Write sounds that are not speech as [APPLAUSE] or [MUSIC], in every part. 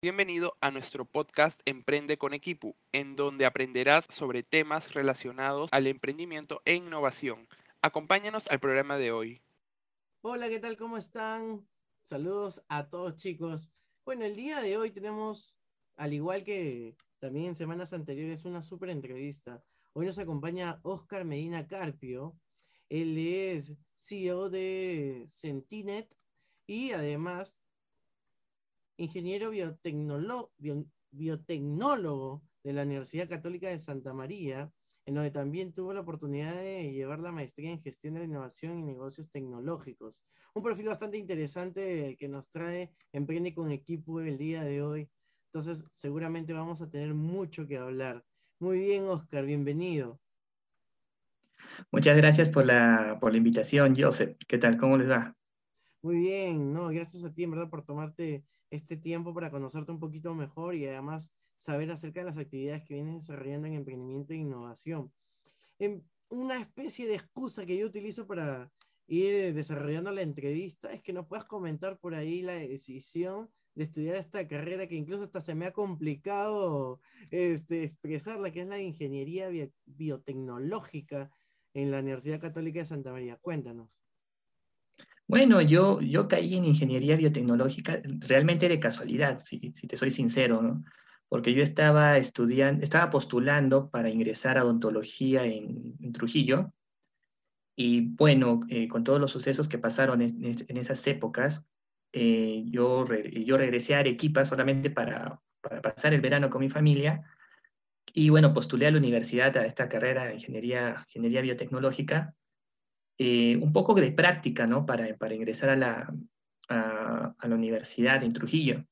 Bienvenido a nuestro podcast Emprende con Equipo, en donde aprenderás sobre temas relacionados al emprendimiento e innovación. Acompáñanos al programa de hoy. Hola, ¿qué tal? ¿Cómo están? Saludos a todos chicos. Bueno, el día de hoy tenemos, al igual que también en semanas anteriores, una súper entrevista. Hoy nos acompaña Oscar Medina Carpio. Él es CEO de Centinet y además ingeniero biotecnólogo de la Universidad Católica de Santa María, en donde también tuvo la oportunidad de llevar la maestría en gestión de la innovación y negocios tecnológicos. Un perfil bastante interesante que nos trae Emprende con Equipo el día de hoy. Entonces, seguramente vamos a tener mucho que hablar. Muy bien, Oscar, bienvenido. Muchas gracias por la, por la invitación, Joseph. ¿Qué tal? ¿Cómo les va? Muy bien, no, gracias a ti, en verdad, por tomarte este tiempo para conocerte un poquito mejor y además saber acerca de las actividades que vienes desarrollando en emprendimiento e innovación. En una especie de excusa que yo utilizo para ir desarrollando la entrevista es que nos puedas comentar por ahí la decisión de estudiar esta carrera que incluso hasta se me ha complicado este, expresarla, que es la ingeniería biotecnológica en la Universidad Católica de Santa María. Cuéntanos. Bueno, yo, yo caí en ingeniería biotecnológica realmente de casualidad, si, te soy sincero, ¿no? Porque yo estaba estudiando, estaba postulando para ingresar a odontología en, Trujillo. Y bueno, eh, con todos los sucesos que pasaron en, esas épocas, eh, yo, yo regresé a Arequipa solamente para, para pasar el verano con mi familia. Y bueno, postulé a la universidad a esta carrera de ingeniería, ingeniería biotecnológica eh, un poco de práctica, ¿no? Para, para ingresar a la, a, la universidad en Trujillo.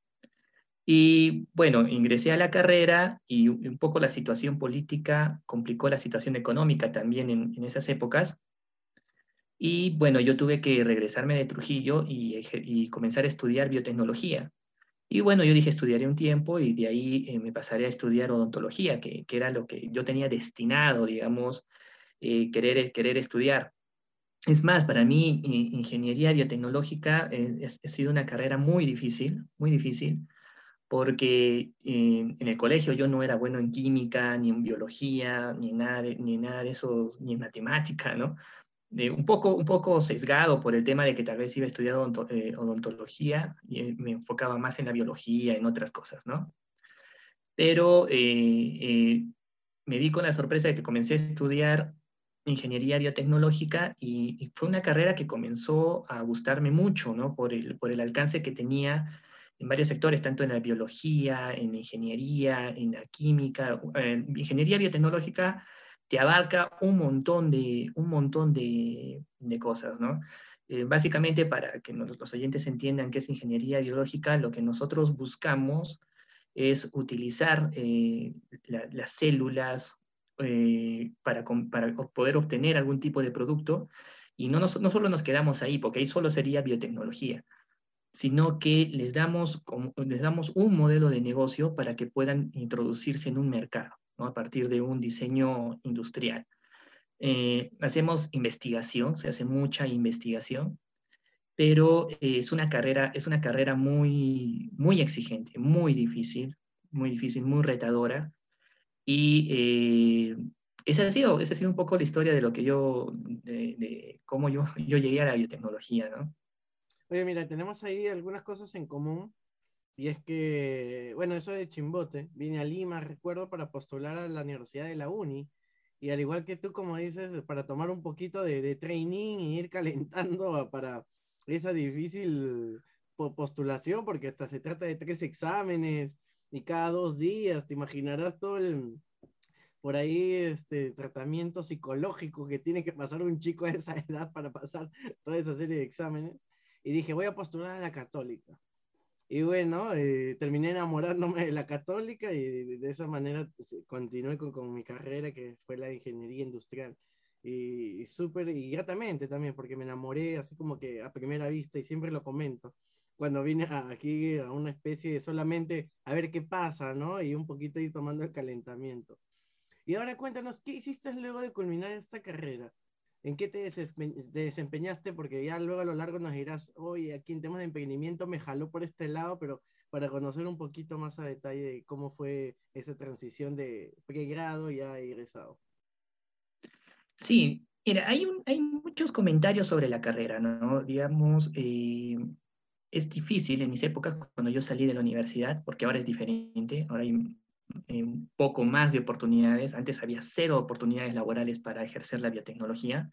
Y bueno, ingresé a la carrera y un poco la situación política complicó la situación económica también en, en esas épocas. Y bueno, yo tuve que regresarme de Trujillo y, comenzar a estudiar biotecnología. Y bueno, yo dije, estudiaré un tiempo y de ahí eh, me pasaré a estudiar odontología, que, que, era lo que yo tenía destinado, digamos, eh, querer, querer estudiar. Es más, para mí, ingeniería biotecnológica eh, ha sido una carrera muy difícil, muy difícil, porque en el colegio yo no era bueno en química, ni en biología, ni nada de, ni nada de eso, ni en matemática, ¿no? un, poco, un poco sesgado por el tema de que tal vez iba a estudiar eh, odontología y eh, me enfocaba más en la biología, en otras cosas, ¿no? Pero me di con la sorpresa de que comencé a estudiar ingeniería biotecnológica y, fue una carrera que comenzó a gustarme mucho, ¿no? Por el, por el alcance que tenía en varios sectores, tanto en la biología, en la ingeniería, en la química. ingeniería biotecnológica te abarca un montón de, un montón de cosas, ¿no? Eh, básicamente, para que los oyentes entiendan qué es ingeniería biológica, lo que nosotros buscamos es utilizar eh, las células eh, para, para, poder obtener algún tipo de producto. Y no, no solo nos quedamos ahí, porque ahí solo sería biotecnología, sino que les damos, les damos un modelo de negocio para que puedan introducirse en un mercado, ¿no? a partir de un diseño industrial. Eh, hacemos investigación, se hace mucha investigación, pero es una carrera, es una carrera muy, muy exigente, muy difícil, muy difícil, muy retadora, y eh, esa, ha sido, esa ha sido un poco la historia de lo que yo, de, cómo yo, [LAUGHS] yo llegué a la biotecnología, ¿no? Oye, mira, tenemos ahí algunas cosas en común. Y es que, bueno, eso de Chimbote, vine a Lima, recuerdo, para postular a la Universidad de la Uni. Y al igual que tú, como dices, para tomar un poquito de, de training y ir calentando para esa difícil postulación, porque hasta se trata de tres exámenes, y cada dos días, te imaginarás todo el, por ahí, este tratamiento psicológico que tiene que pasar un chico a esa [LAUGHS] edad para pasar toda esa serie de exámenes. Y dije, voy a postular a la católica. Y bueno, eh, terminé enamorándome de la católica y de, esa manera pues, continué con, con, mi carrera que fue la ingeniería industrial. Y, y súper, y gratamente también, porque me enamoré así como que a primera vista y siempre lo comento cuando vine aquí a una especie de solamente a ver qué pasa, ¿no? Y un poquito ir tomando el calentamiento. Y ahora cuéntanos, ¿qué hiciste luego de culminar esta carrera? ¿En qué te, desempeñaste? Porque ya luego a lo largo nos dirás, oye, aquí en temas de emprendimiento me jaló por este lado, pero para conocer un poquito más a detalle de cómo fue esa transición de pregrado ya egresado. Sí, mira, hay, hay muchos comentarios sobre la carrera, ¿no? Digamos, eh, es difícil en mis épocas cuando yo salí de la universidad, porque ahora es diferente, ahora hay eh, un poco más de oportunidades, antes había cero oportunidades laborales para ejercer la biotecnología,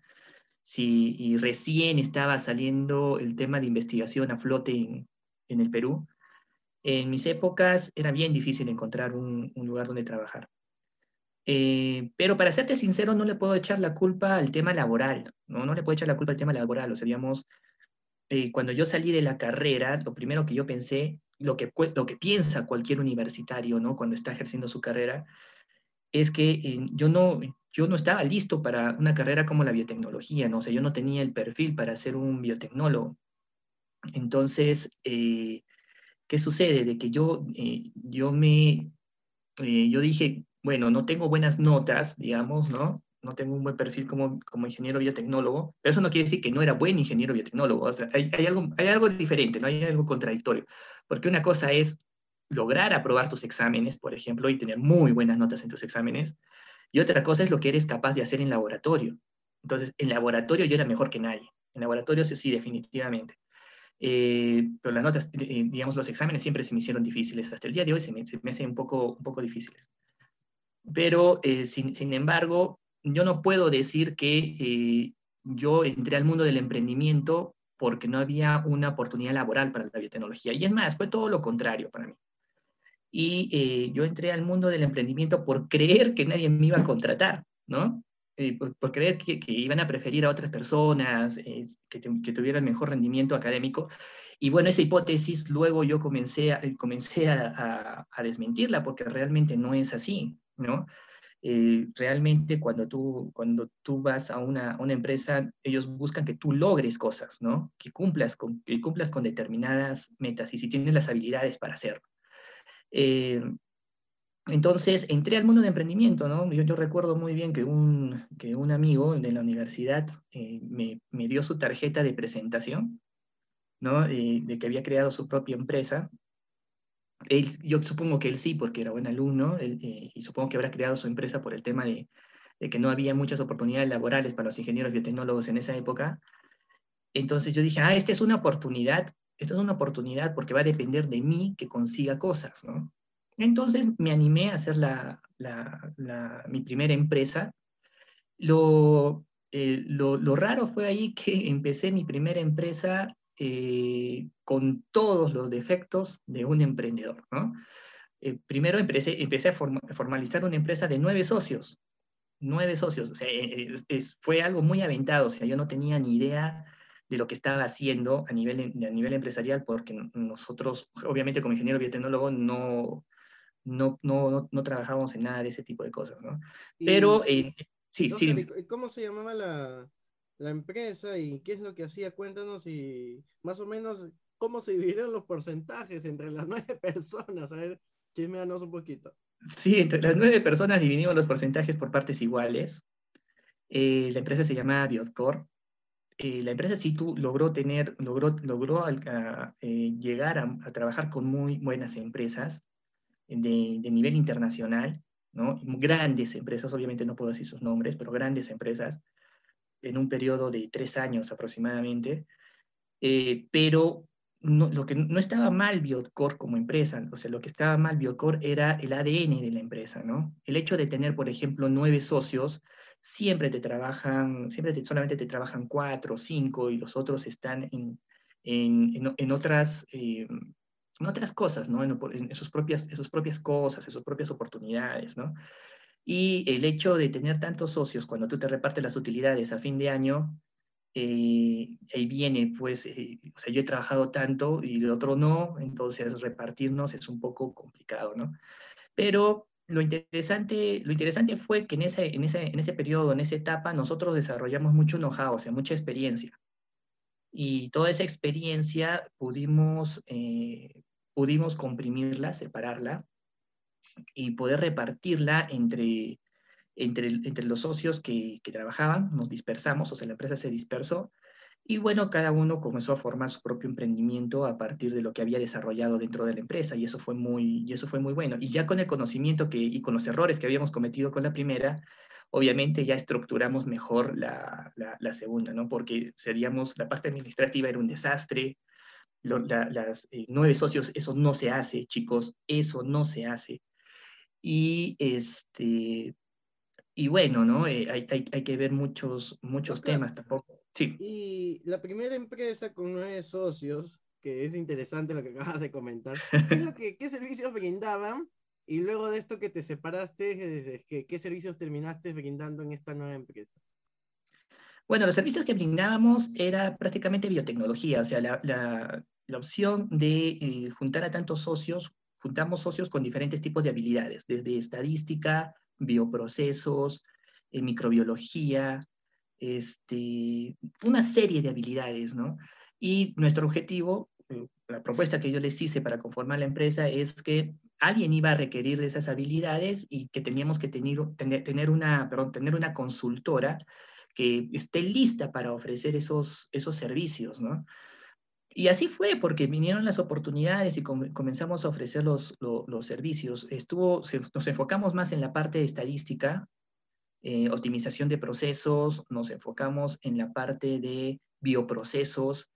si, y recién estaba saliendo el tema de investigación a flote en, en el Perú, en mis épocas era bien difícil encontrar un, un lugar donde trabajar. Eh, pero para serte sincero, no le puedo echar la culpa al tema laboral, ¿no? No le puedo echar la culpa al tema laboral. O sea, digamos, eh, cuando yo salí de la carrera, lo primero que yo pensé, lo que, lo que piensa cualquier universitario, ¿no? Cuando está ejerciendo su carrera, es que eh, yo, no, yo no estaba listo para una carrera como la biotecnología, ¿no? O sea, yo no tenía el perfil para ser un biotecnólogo. Entonces, ¿qué sucede? De que yo, yo me, yo dije, bueno, no tengo buenas notas, digamos, ¿no? No tengo un buen perfil como, como ingeniero biotecnólogo, pero eso no quiere decir que no era buen ingeniero biotecnólogo. O sea, hay, hay, algo, hay algo diferente, no hay algo contradictorio. Porque una cosa es lograr aprobar tus exámenes, por ejemplo, y tener muy buenas notas en tus exámenes, y otra cosa es lo que eres capaz de hacer en laboratorio. Entonces, en laboratorio yo era mejor que nadie. En laboratorio sí, sí definitivamente. Eh, pero las notas, eh, digamos, los exámenes siempre se me hicieron difíciles. Hasta el día de hoy se me, se me hacen un poco, un poco difíciles. Pero, eh, sin, embargo, yo no puedo decir que eh, yo entré al mundo del emprendimiento porque no había una oportunidad laboral para la biotecnología. Y es más, fue todo lo contrario para mí. Y eh, yo entré al mundo del emprendimiento por creer que nadie me iba a contratar, ¿no? por, creer que, iban a preferir a otras personas que, tuvieran mejor rendimiento académico. Y bueno, esa hipótesis luego yo comencé a, comencé a desmentirla porque realmente no es así. ¿no? Eh, realmente cuando tú, cuando tú vas a una, una, empresa, ellos buscan que tú logres cosas, ¿no? Que cumplas con, que cumplas con determinadas metas y si tienes las habilidades para hacerlo. Eh, entonces, entré al mundo de emprendimiento, ¿no? Yo, recuerdo muy bien que un, que un amigo de la universidad eh, me, me, dio su tarjeta de presentación, ¿no? de que había creado su propia empresa yo supongo que él sí, porque era buen alumno, eh, y supongo que habrá creado su empresa por el tema de, que no había muchas oportunidades laborales para los ingenieros biotecnólogos en esa época. Entonces yo dije, ah, esta es una oportunidad, esta es una oportunidad porque va a depender de mí que consiga cosas, ¿no? Entonces me animé a hacer la, mi primera empresa. Lo, eh, lo, lo, raro fue ahí que [LAUGHS] empecé mi primera empresa eh, con todos los defectos de un emprendedor. ¿no? Eh, primero empecé, empecé a formalizar una empresa de nueve socios. Nueve socios. O sea, eh, fue algo muy aventado. O sea, yo no tenía ni idea de lo que estaba haciendo a nivel, a nivel empresarial, porque nosotros, obviamente como ingeniero biotecnólogo, no, no, no, no, trabajábamos en nada de ese tipo de cosas. ¿no? Pero, sí, sí. ¿Cómo se llamaba la, la empresa y qué es lo que hacía. Cuéntanos y más o menos cómo se dividieron los porcentajes entre las [LAUGHS] nueve personas. A ver, chismeanos un poquito. Sí, entre las nueve personas dividimos los porcentajes por partes iguales. Eh, la empresa se llama Biotcore. Eh, la empresa sí tú, logró tener, logró, logró eh, llegar a, trabajar con muy buenas empresas de, de nivel internacional, ¿no? Grandes empresas, obviamente no puedo decir sus nombres, pero grandes empresas en un periodo de tres años aproximadamente, eh, pero no, lo que no estaba mal Biocor como empresa, o sea, lo que estaba mal Biocor era el ADN de la empresa, ¿no? El hecho de tener, por ejemplo, nueve socios, siempre te trabajan, siempre solamente te trabajan cuatro cinco y los otros están en, en, en, otras, eh, en otras cosas, ¿no? En, en, sus propias, en sus propias cosas, en sus propias oportunidades, ¿no? Y el hecho de tener tantos socios cuando tú te repartes las utilidades a fin de año, eh, ahí viene, pues, eh, o sea, yo he trabajado tanto y el otro no, entonces repartirnos es un poco complicado, ¿no? Pero lo interesante, lo interesante fue que en ese, en, ese, en ese periodo, en esa etapa, nosotros desarrollamos mucho know-how, o sea, mucha experiencia. Y toda esa experiencia pudimos, eh, pudimos comprimirla, separarla y poder repartirla entre, entre, entre los socios que, que trabajaban, nos dispersamos, o sea, la empresa se dispersó, y bueno, cada uno comenzó a formar su propio emprendimiento a partir de lo que había desarrollado dentro de la empresa y eso fue muy, y eso fue muy bueno. Y ya con el conocimiento que, y con los errores que habíamos cometido con la primera, obviamente ya estructuramos mejor la, la, segunda, ¿no? Porque seríamos, la parte administrativa era un desastre, las eh, nueve socios, eso no se hace, chicos, eso no se hace. Y este, y bueno, ¿no? Eh, hay, hay, hay, que ver muchos, muchos temas tampoco. Sí. Y la primera empresa con nueve socios, que es interesante lo que [LAUGHS] acabas de comentar, ¿qué, lo [LAUGHS] que, ¿qué servicios brindaban? Y luego de esto que te separaste, ¿qué, ¿qué servicios terminaste brindando en esta nueva empresa? Bueno, los servicios que brindábamos era prácticamente biotecnología, o sea, la, la, la opción de eh, juntar a tantos socios, juntamos socios con diferentes tipos de habilidades, desde estadística, bioprocesos, eh, microbiología, este, una serie de habilidades, ¿no? Y nuestro objetivo, eh, la propuesta que yo les hice para conformar la empresa es que alguien iba a requerir de esas habilidades y que teníamos que tener, tener, una, perdón, tener una consultora que esté lista para ofrecer esos, esos servicios, ¿no? Y así fue, porque vinieron las oportunidades y comenzamos a ofrecer los, los, servicios. Estuvo, nos enfocamos más en la parte estadística, eh, optimización de procesos, nos enfocamos en la parte de bioprocesos,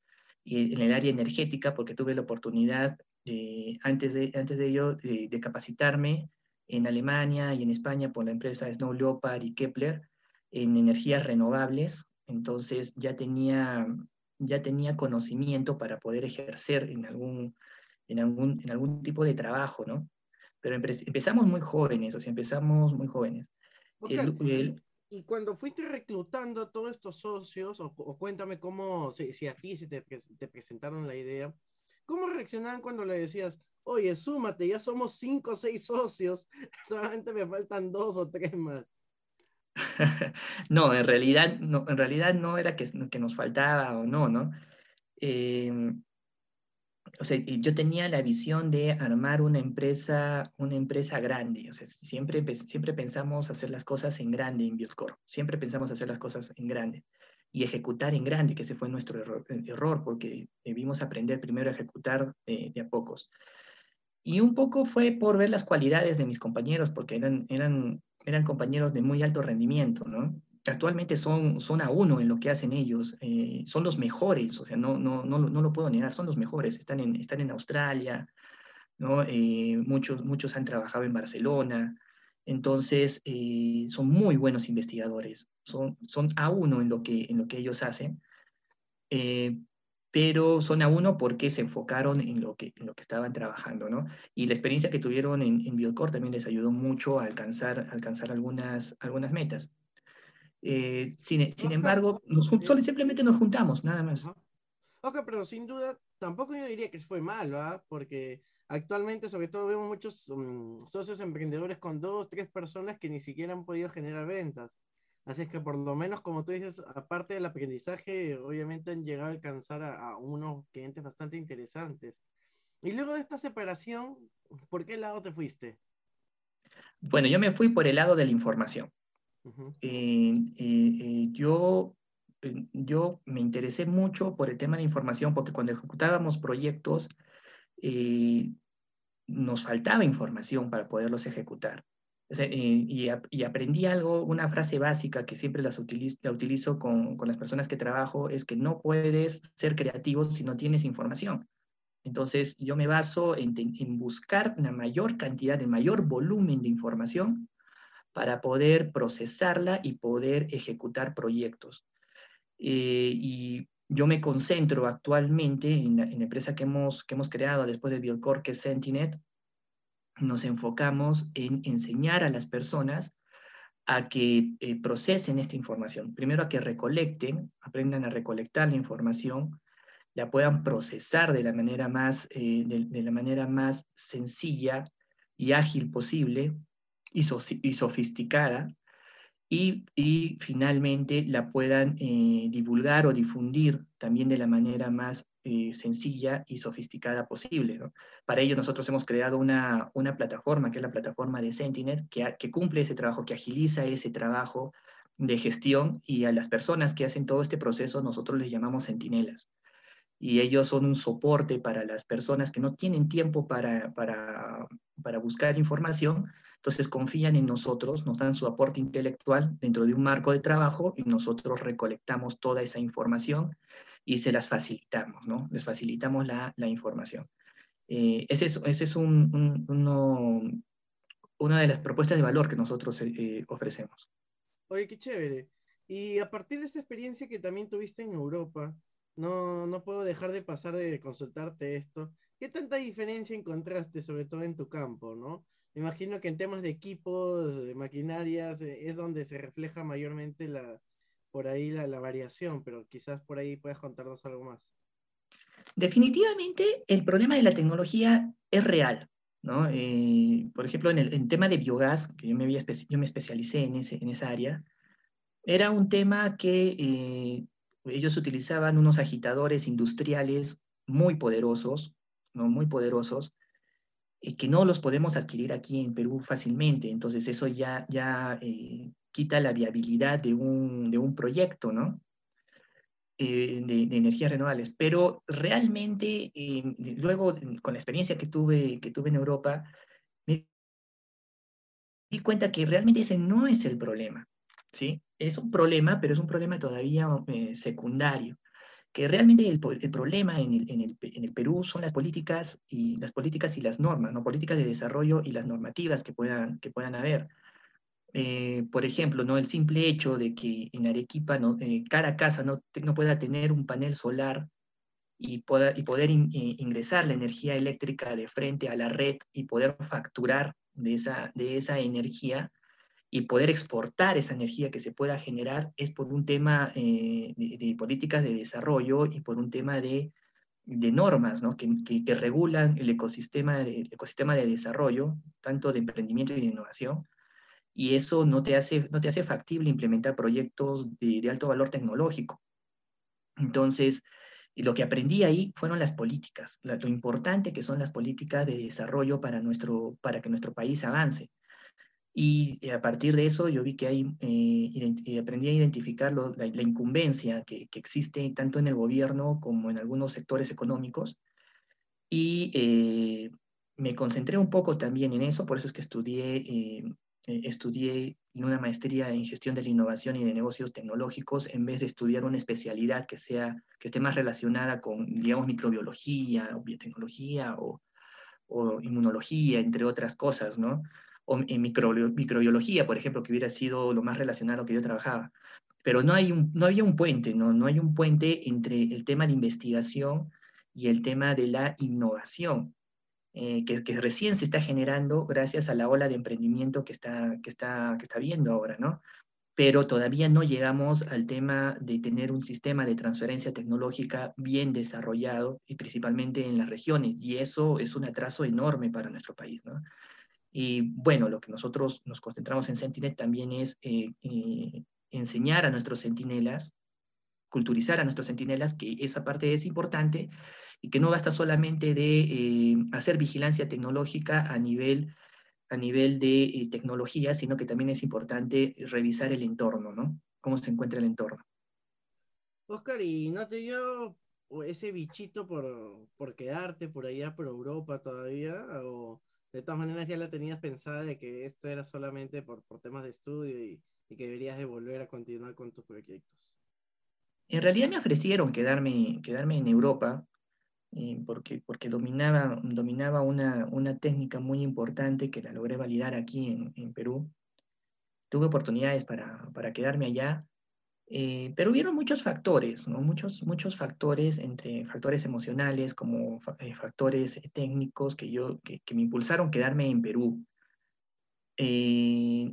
y en el área energética, porque tuve la oportunidad, de, antes, de, antes de ello, de, capacitarme en Alemania y en España por la empresa Snow Leopard y Kepler en energías renovables. Entonces ya tenía, ya tenía conocimiento para poder ejercer en algún, en algún, en algún tipo de trabajo, ¿no? Pero empezamos muy jóvenes, o sea, empezamos muy jóvenes y, cuando fuiste reclutando a todos estos socios, o, cuéntame cómo, si, a ti se te, te, presentaron la idea, ¿cómo reaccionaban cuando le decías, oye, súmate, ya somos cinco o seis socios, [LAUGHS] solamente me faltan dos o tres más? [LAUGHS] no, en realidad no, en realidad no era que, que nos faltaba o no, ¿no? Eh, o sea, yo tenía la visión de armar una empresa, una empresa grande. O sea, siempre, siempre pensamos hacer las cosas en grande en Bioscore. Siempre pensamos hacer las cosas en grande y ejecutar en grande, que ese fue nuestro error, error porque debimos aprender primero a ejecutar eh, de a pocos. Y un poco fue por ver las cualidades de mis compañeros, porque eran, eran, eran compañeros de muy alto rendimiento, ¿no? actualmente son, son a uno en lo que hacen ellos, eh, son los mejores, o sea, no, no, no, no, lo puedo negar, son los mejores, están en, están en Australia, ¿no? Eh, muchos, muchos han trabajado en Barcelona, entonces eh, son muy buenos investigadores, son, son a uno en lo que, en lo que ellos hacen, pero son a uno porque se enfocaron en lo que, en lo que estaban trabajando, ¿no? Y la experiencia que tuvieron en, en Biocor también les ayudó mucho a alcanzar, alcanzar algunas, algunas metas. Eh, sin, sin embargo, nos, solo, simplemente nos juntamos, nada más. Ok, pero sin duda, tampoco yo diría que fue malo, ¿ah? porque actualmente, sobre todo, vemos muchos mm, socios emprendedores con dos, tres personas que ni siquiera han podido generar ventas. Así es que, por lo menos, como tú dices, aparte del aprendizaje, obviamente han llegado a alcanzar a, unos clientes bastante interesantes. Y luego de esta separación, ¿por qué lado te fuiste? Bueno, yo me fui por el lado de la información. Eh, eh, eh, yo, yo me interesé mucho por el tema de información porque cuando ejecutábamos proyectos nos faltaba información para poderlos ejecutar. Y, y, aprendí algo, una frase básica que siempre las utilizo, la utilizo con, con, las personas que trabajo, es que no puedes ser creativo si no tienes información. Entonces, yo me baso en, en buscar una mayor cantidad, de mayor volumen de información para poder procesarla y poder ejecutar proyectos. Eh, y yo me concentro actualmente en la, empresa que hemos, que hemos creado después de Biocor, que es Sentinet. Nos enfocamos en enseñar a las personas a que eh, procesen esta información. Primero a que recolecten, aprendan a recolectar la información, la puedan procesar de la manera más, eh, de la manera más sencilla y ágil posible y, sofisticada y, finalmente la puedan eh, divulgar o difundir también de la manera más, sencilla y sofisticada posible. Para ello nosotros hemos creado una, una, plataforma, que es la plataforma de Sentinel, que, cumple ese trabajo, que agiliza ese trabajo de gestión y a las personas que hacen todo este proceso nosotros les llamamos centinelas. Y ellos son un soporte para las personas que no tienen tiempo para, para, para buscar información, entonces confían en nosotros, nos dan su aporte intelectual dentro de un marco de trabajo y nosotros recolectamos toda esa información y se las facilitamos, ¿no? Les facilitamos la, la información. Eh, ese es, ese es un, uno, una de las propuestas de valor que nosotros eh, ofrecemos. Oye, qué chévere. Y a partir de esta experiencia que también tuviste en Europa, no, no puedo dejar de pasar de consultarte esto. ¿Qué tanta diferencia encontraste, sobre todo en tu campo, no? Imagino que en temas de equipos, de maquinarias, eh, es donde se refleja mayormente la, por ahí la, variación, pero quizás por ahí puedas contarnos algo más. Definitivamente el problema de la tecnología es real. ¿no? Eh, por ejemplo, en el tema de biogás, que yo me, había yo me especialicé en, ese, en esa área, era un tema que eh, ellos utilizaban unos agitadores industriales muy poderosos, ¿no? muy poderosos, y que no los podemos adquirir aquí en Perú fácilmente. Entonces eso ya, ya eh, quita la viabilidad de un, de un proyecto, ¿no? Eh, de, de, energías renovables. Pero realmente, eh, luego, con la experiencia que tuve, que tuve en Europa, me di cuenta que realmente ese no es el problema, ¿sí? Es un problema, pero es un problema todavía secundario que realmente el, problema en el, en, el, en el, Perú son las políticas y las políticas y las normas, ¿no? políticas de desarrollo y las normativas que puedan, que puedan haber. Eh, por ejemplo, ¿no? el simple hecho de que en Arequipa no, eh, cada casa no, no, pueda tener un panel solar y, pueda, y poder eh, ingresar la energía eléctrica de frente a la red y poder facturar de esa, de esa energía, y poder exportar esa energía que se pueda generar es por un tema eh, de, políticas de desarrollo y por un tema de, de normas ¿no? que, regulan el ecosistema, ecosistema de desarrollo, tanto de emprendimiento y de innovación. Y eso no te hace, no te hace factible implementar proyectos de, alto valor tecnológico. Entonces, lo que aprendí ahí fueron las políticas, lo importante que son las políticas de desarrollo para, nuestro, para que nuestro país avance. Y eh, a partir de eso yo vi que hay, eh, aprendí a identificar lo, la, la, incumbencia que, que, existe tanto en el gobierno como en algunos sectores económicos. Y eh, me concentré un poco también en eso, por eso es que estudié, eh, estudié en una maestría en gestión de la innovación y de negocios tecnológicos, en vez de estudiar una especialidad que, sea, que esté más relacionada con, digamos, microbiología o biotecnología o, o inmunología, entre otras cosas, ¿no? O en micro, microbiología, por ejemplo, que hubiera sido lo más relacionado a lo que yo trabajaba. Pero no, hay un, no había un puente, ¿no? no hay un puente entre el tema de investigación y el tema de la innovación, eh, que, que, recién se está generando gracias a la ola de emprendimiento que está, que está, que está viendo ahora, ¿no? Pero todavía no llegamos al tema de tener un sistema de transferencia tecnológica bien desarrollado y principalmente en las regiones, y eso es un atraso enorme para nuestro país, ¿no? Y bueno, lo que nosotros nos concentramos en Sentinel también es eh, eh, enseñar a nuestros centinelas, culturizar a nuestros centinelas que esa parte es importante y que no basta solamente de eh, hacer vigilancia tecnológica a nivel, a nivel de eh, tecnología, sino que también es importante revisar el entorno, ¿no? Cómo se encuentra el entorno. Oscar, ¿y no te dio ese bichito por, por quedarte por allá, por Europa todavía? ¿O de todas maneras ya la tenías pensada de que esto era solamente por, por temas de estudio y, que deberías de volver a continuar con tus proyectos? En realidad me ofrecieron quedarme, quedarme en Europa eh, porque, porque dominaba, dominaba una, una técnica muy importante que la logré validar aquí en, en Perú. Tuve oportunidades para, para quedarme allá eh, pero hubieron muchos factores, ¿no? muchos, muchos factores, entre factores emocionales como eh, factores técnicos que, yo, que, que, me impulsaron quedarme en Perú. Eh,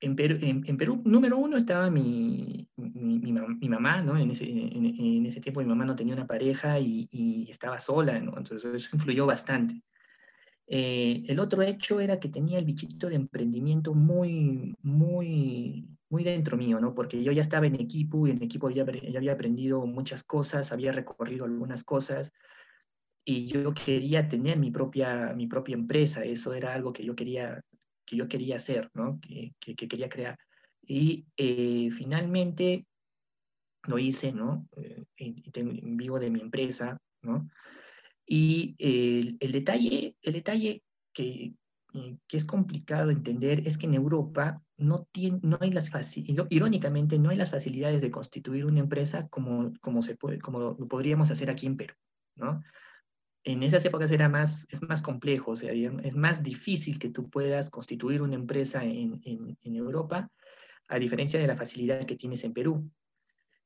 en, Perú en, en, Perú, número uno, estaba mi, mi, mi, mi mamá, ¿no? En ese, en, en, ese tiempo mi mamá no tenía una pareja y, y estaba sola, ¿no? Entonces eso influyó bastante. Eh, el otro hecho era que tenía el bichito de emprendimiento muy, muy, muy dentro mío, ¿no? Porque yo ya estaba en equipo y en equipo ya, ya había aprendido muchas cosas, había recorrido algunas cosas y yo quería tener mi propia, mi propia empresa, eso era algo que yo quería, que yo quería hacer, ¿no? Que, que, quería crear. Y eh, finalmente lo hice, ¿no? Eh, en, vivo de mi empresa, ¿no? Y el, el detalle, el detalle que, eh, que es complicado entender es que en Europa no, tiene, no hay las irónicamente no hay las facilidades de constituir una empresa como, como, se puede, como lo podríamos hacer aquí en Perú, ¿no? En esas épocas era más, es más complejo, o sea, es más difícil que tú puedas constituir una empresa en, en, en Europa, a diferencia de la facilidad que tienes en Perú.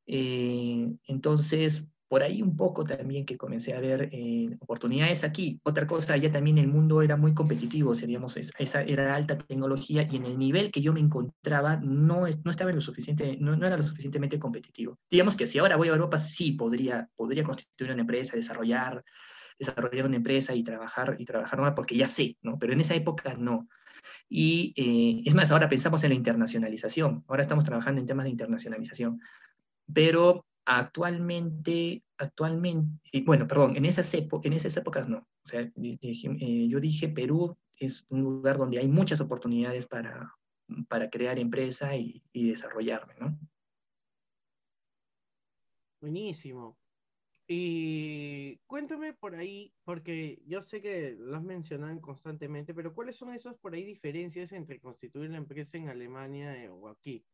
Eh, entonces, por ahí un poco también que comencé a ver eh, oportunidades aquí. Otra cosa, ya también el mundo era muy competitivo, seríamos, esa era alta tecnología y en el nivel que yo me encontraba no, no estaba lo suficiente, no, no, era lo suficientemente competitivo. Digamos que si ahora voy a Europa, sí podría, podría constituir una empresa, desarrollar, desarrollar una empresa y trabajar, y trabajar más porque ya sé, ¿no? Pero en esa época no. Y eh, es más, ahora pensamos en la internacionalización, ahora estamos trabajando en temas de internacionalización, pero actualmente, actualmente, bueno, perdón, en esas, en esas épocas no. O sea, eh, yo dije Perú es un lugar donde hay muchas oportunidades para, para crear empresa y, y desarrollarme, ¿no? Buenísimo. Y cuéntame por ahí, porque yo sé que los mencionan constantemente, pero ¿cuáles son esas por ahí diferencias entre constituir la empresa en Alemania eh, o aquí?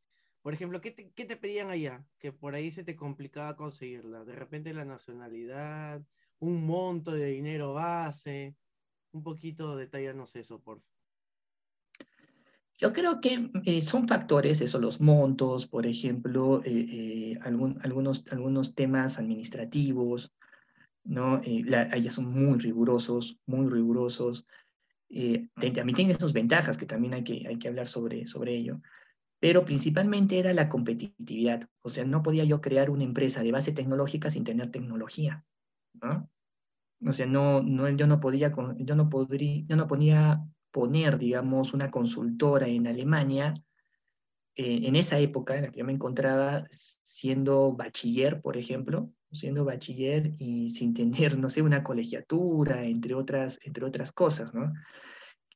Por ejemplo, ¿qué te, ¿qué te, pedían allá? Que por ahí se te complicaba conseguirla. De repente la nacionalidad, un monto de dinero base, un poquito detallarnos eso, por favor. Yo creo que eh, son factores, eso, los montos, por ejemplo, eh, eh, algunos, algunos temas administrativos, ¿no? allá son muy rigurosos, muy rigurosos. también tienen sus ventajas que también hay que, hay que hablar sobre, sobre ello, pero principalmente era la competitividad. O sea, no podía yo crear una empresa de base tecnológica sin tener tecnología, ¿no? O sea, no, no, yo no podía, yo no podría, yo no ponía poner, digamos, una consultora en Alemania, eh, en esa época en la que yo me encontraba siendo bachiller, por ejemplo, siendo bachiller y sin tener, no sé, una colegiatura, entre otras, entre otras cosas, ¿no?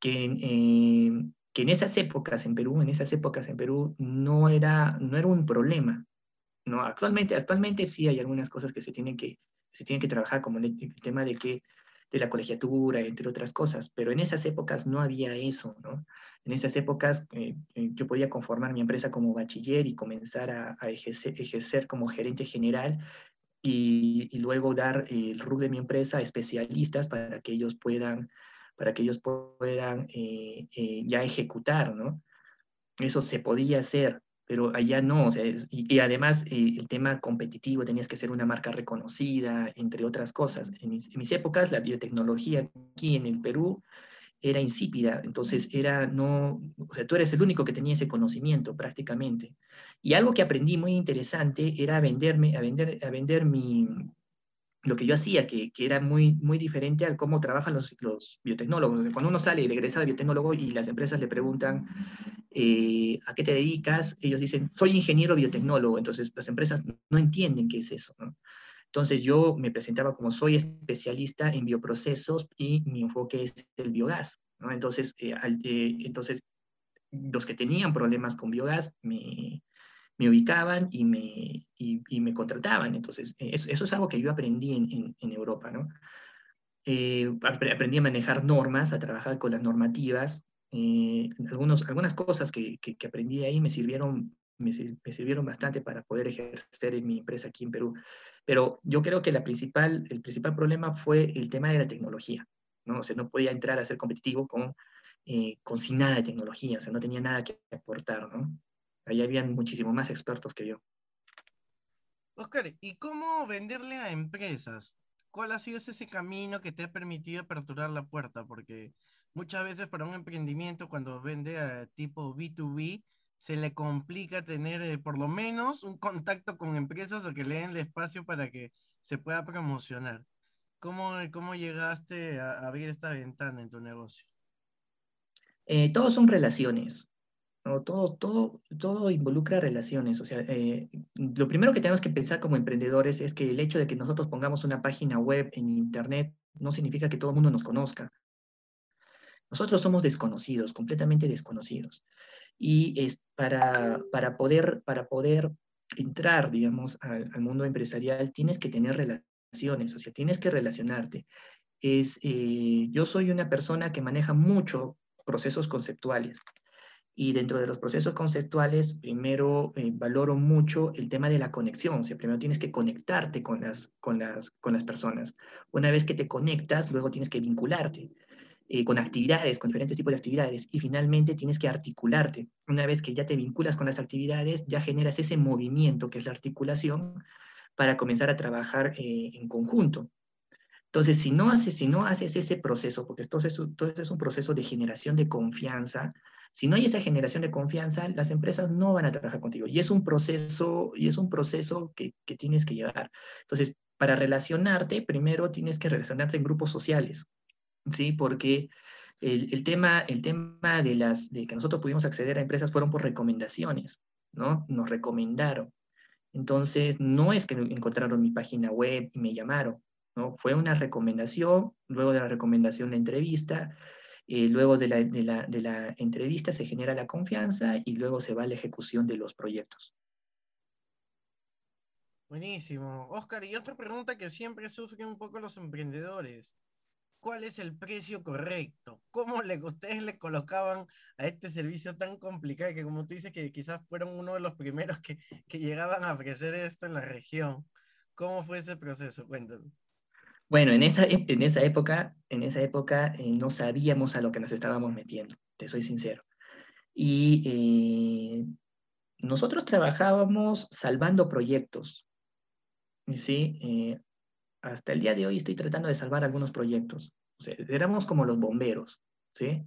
Que, eh, que en esas épocas en Perú, en esas épocas en Perú, no era, no era un problema, ¿no? Actualmente, actualmente sí hay algunas cosas que se tienen que, se tienen que trabajar, como el tema de que de la colegiatura, entre otras cosas, pero en esas épocas no había eso, ¿no? En esas épocas eh, eh, yo podía conformar mi empresa como bachiller y comenzar a, ejercer, como gerente general y, luego dar el rol de mi empresa a especialistas para que ellos puedan, para que ellos puedan eh, ya ejecutar, ¿no? Eso se podía hacer, pero allá no, o sea, y, además eh, el tema competitivo, tenías que ser una marca reconocida, entre otras cosas. En mis, épocas la biotecnología aquí en el Perú era insípida, entonces era no, o sea, tú eres el único que tenía ese conocimiento prácticamente. Y algo que aprendí muy interesante era venderme, a vender, a vender mi, lo que yo hacía, que, que, era muy, muy diferente a cómo trabajan los, los biotecnólogos. Cuando uno sale y regresa de biotecnólogo y las empresas le preguntan eh, a qué te dedicas, ellos dicen, soy ingeniero biotecnólogo, entonces las empresas no entienden qué es eso. Entonces yo me presentaba como soy especialista en bioprocesos y mi enfoque es el biogás. Entonces, eh, eh, entonces, los que tenían problemas con biogás me, me ubicaban y me, y, me contrataban. Entonces, eh, eso, es algo que yo aprendí en, en, Europa, ¿no? Eh, aprendí a manejar normas, a trabajar con las normativas. Eh, algunos, algunas cosas que, que, aprendí ahí me sirvieron, me, sirvieron bastante para poder ejercer en mi empresa aquí en Perú. Pero yo creo que la principal, el principal problema fue el tema de la tecnología. ¿no? O sea, no podía entrar a ser competitivo con, con sin nada de tecnología, o sea, no tenía nada que aportar, ¿no? Ahí habían muchísimo más expertos que yo. Oscar, ¿y cómo venderle a empresas? ¿Cuál ha sido ese camino que te ha permitido aperturar la puerta? Porque muchas veces para un emprendimiento, cuando vende a tipo B2B, se le complica tener eh, por lo menos un contacto con empresas o que le den el espacio para que se pueda promocionar. ¿Cómo, cómo llegaste a abrir esta ventana en tu negocio? Eh, todos son relaciones. Todo, todo, todo involucra relaciones. O sea, eh, lo primero que tenemos que pensar como emprendedores es que el hecho de que nosotros pongamos una página web en Internet no significa que todo el mundo nos conozca. Nosotros somos desconocidos, completamente desconocidos. Y es para, para, poder, para poder entrar, digamos, al, al, mundo empresarial, tienes que tener relaciones, o sea, tienes que relacionarte. Es, eh, yo soy una persona que maneja mucho procesos conceptuales. Y dentro de los procesos conceptuales, primero eh, valoro mucho el tema de la conexión. O sea, primero tienes que conectarte con las, con, las, con las personas. Una vez que te conectas, luego tienes que vincularte eh, con actividades, con diferentes tipos de actividades. Y finalmente tienes que articularte. Una vez que ya te vinculas con las actividades, ya generas ese movimiento que es la articulación para comenzar a trabajar eh, en conjunto. Entonces, si no haces, si no haces ese proceso, porque esto es, todo esto es un proceso de generación de confianza, si no hay esa generación de confianza, las empresas no van a trabajar contigo. Y es un proceso, y es un proceso que, que tienes que llevar. Entonces, para relacionarte, primero tienes que relacionarte en grupos sociales, ¿sí? Porque el, el, tema, el tema de, las, de que nosotros pudimos acceder a empresas fueron por recomendaciones, ¿no? Nos recomendaron. Entonces, no es que encontraron mi página web y me llamaron, ¿no? Fue una recomendación, luego de la recomendación la entrevista, eh, luego de la, de, la, de la, entrevista se genera la confianza y luego se va a la ejecución de los proyectos. Buenísimo. Oscar, y otra pregunta que siempre sufren un poco los emprendedores. ¿Cuál es el precio correcto? ¿Cómo le, ustedes le colocaban a este servicio tan complicado que como tú dices que quizás fueron uno de los primeros que, que llegaban a ofrecer esto en la región? ¿Cómo fue ese proceso? Cuéntanos. Bueno, en esa, en esa época, en esa época eh, no sabíamos a lo que nos estábamos metiendo, te soy sincero. Y eh, nosotros trabajábamos salvando proyectos. ¿sí? Eh, hasta el día de hoy estoy tratando de salvar algunos proyectos. O éramos como los bomberos. ¿sí?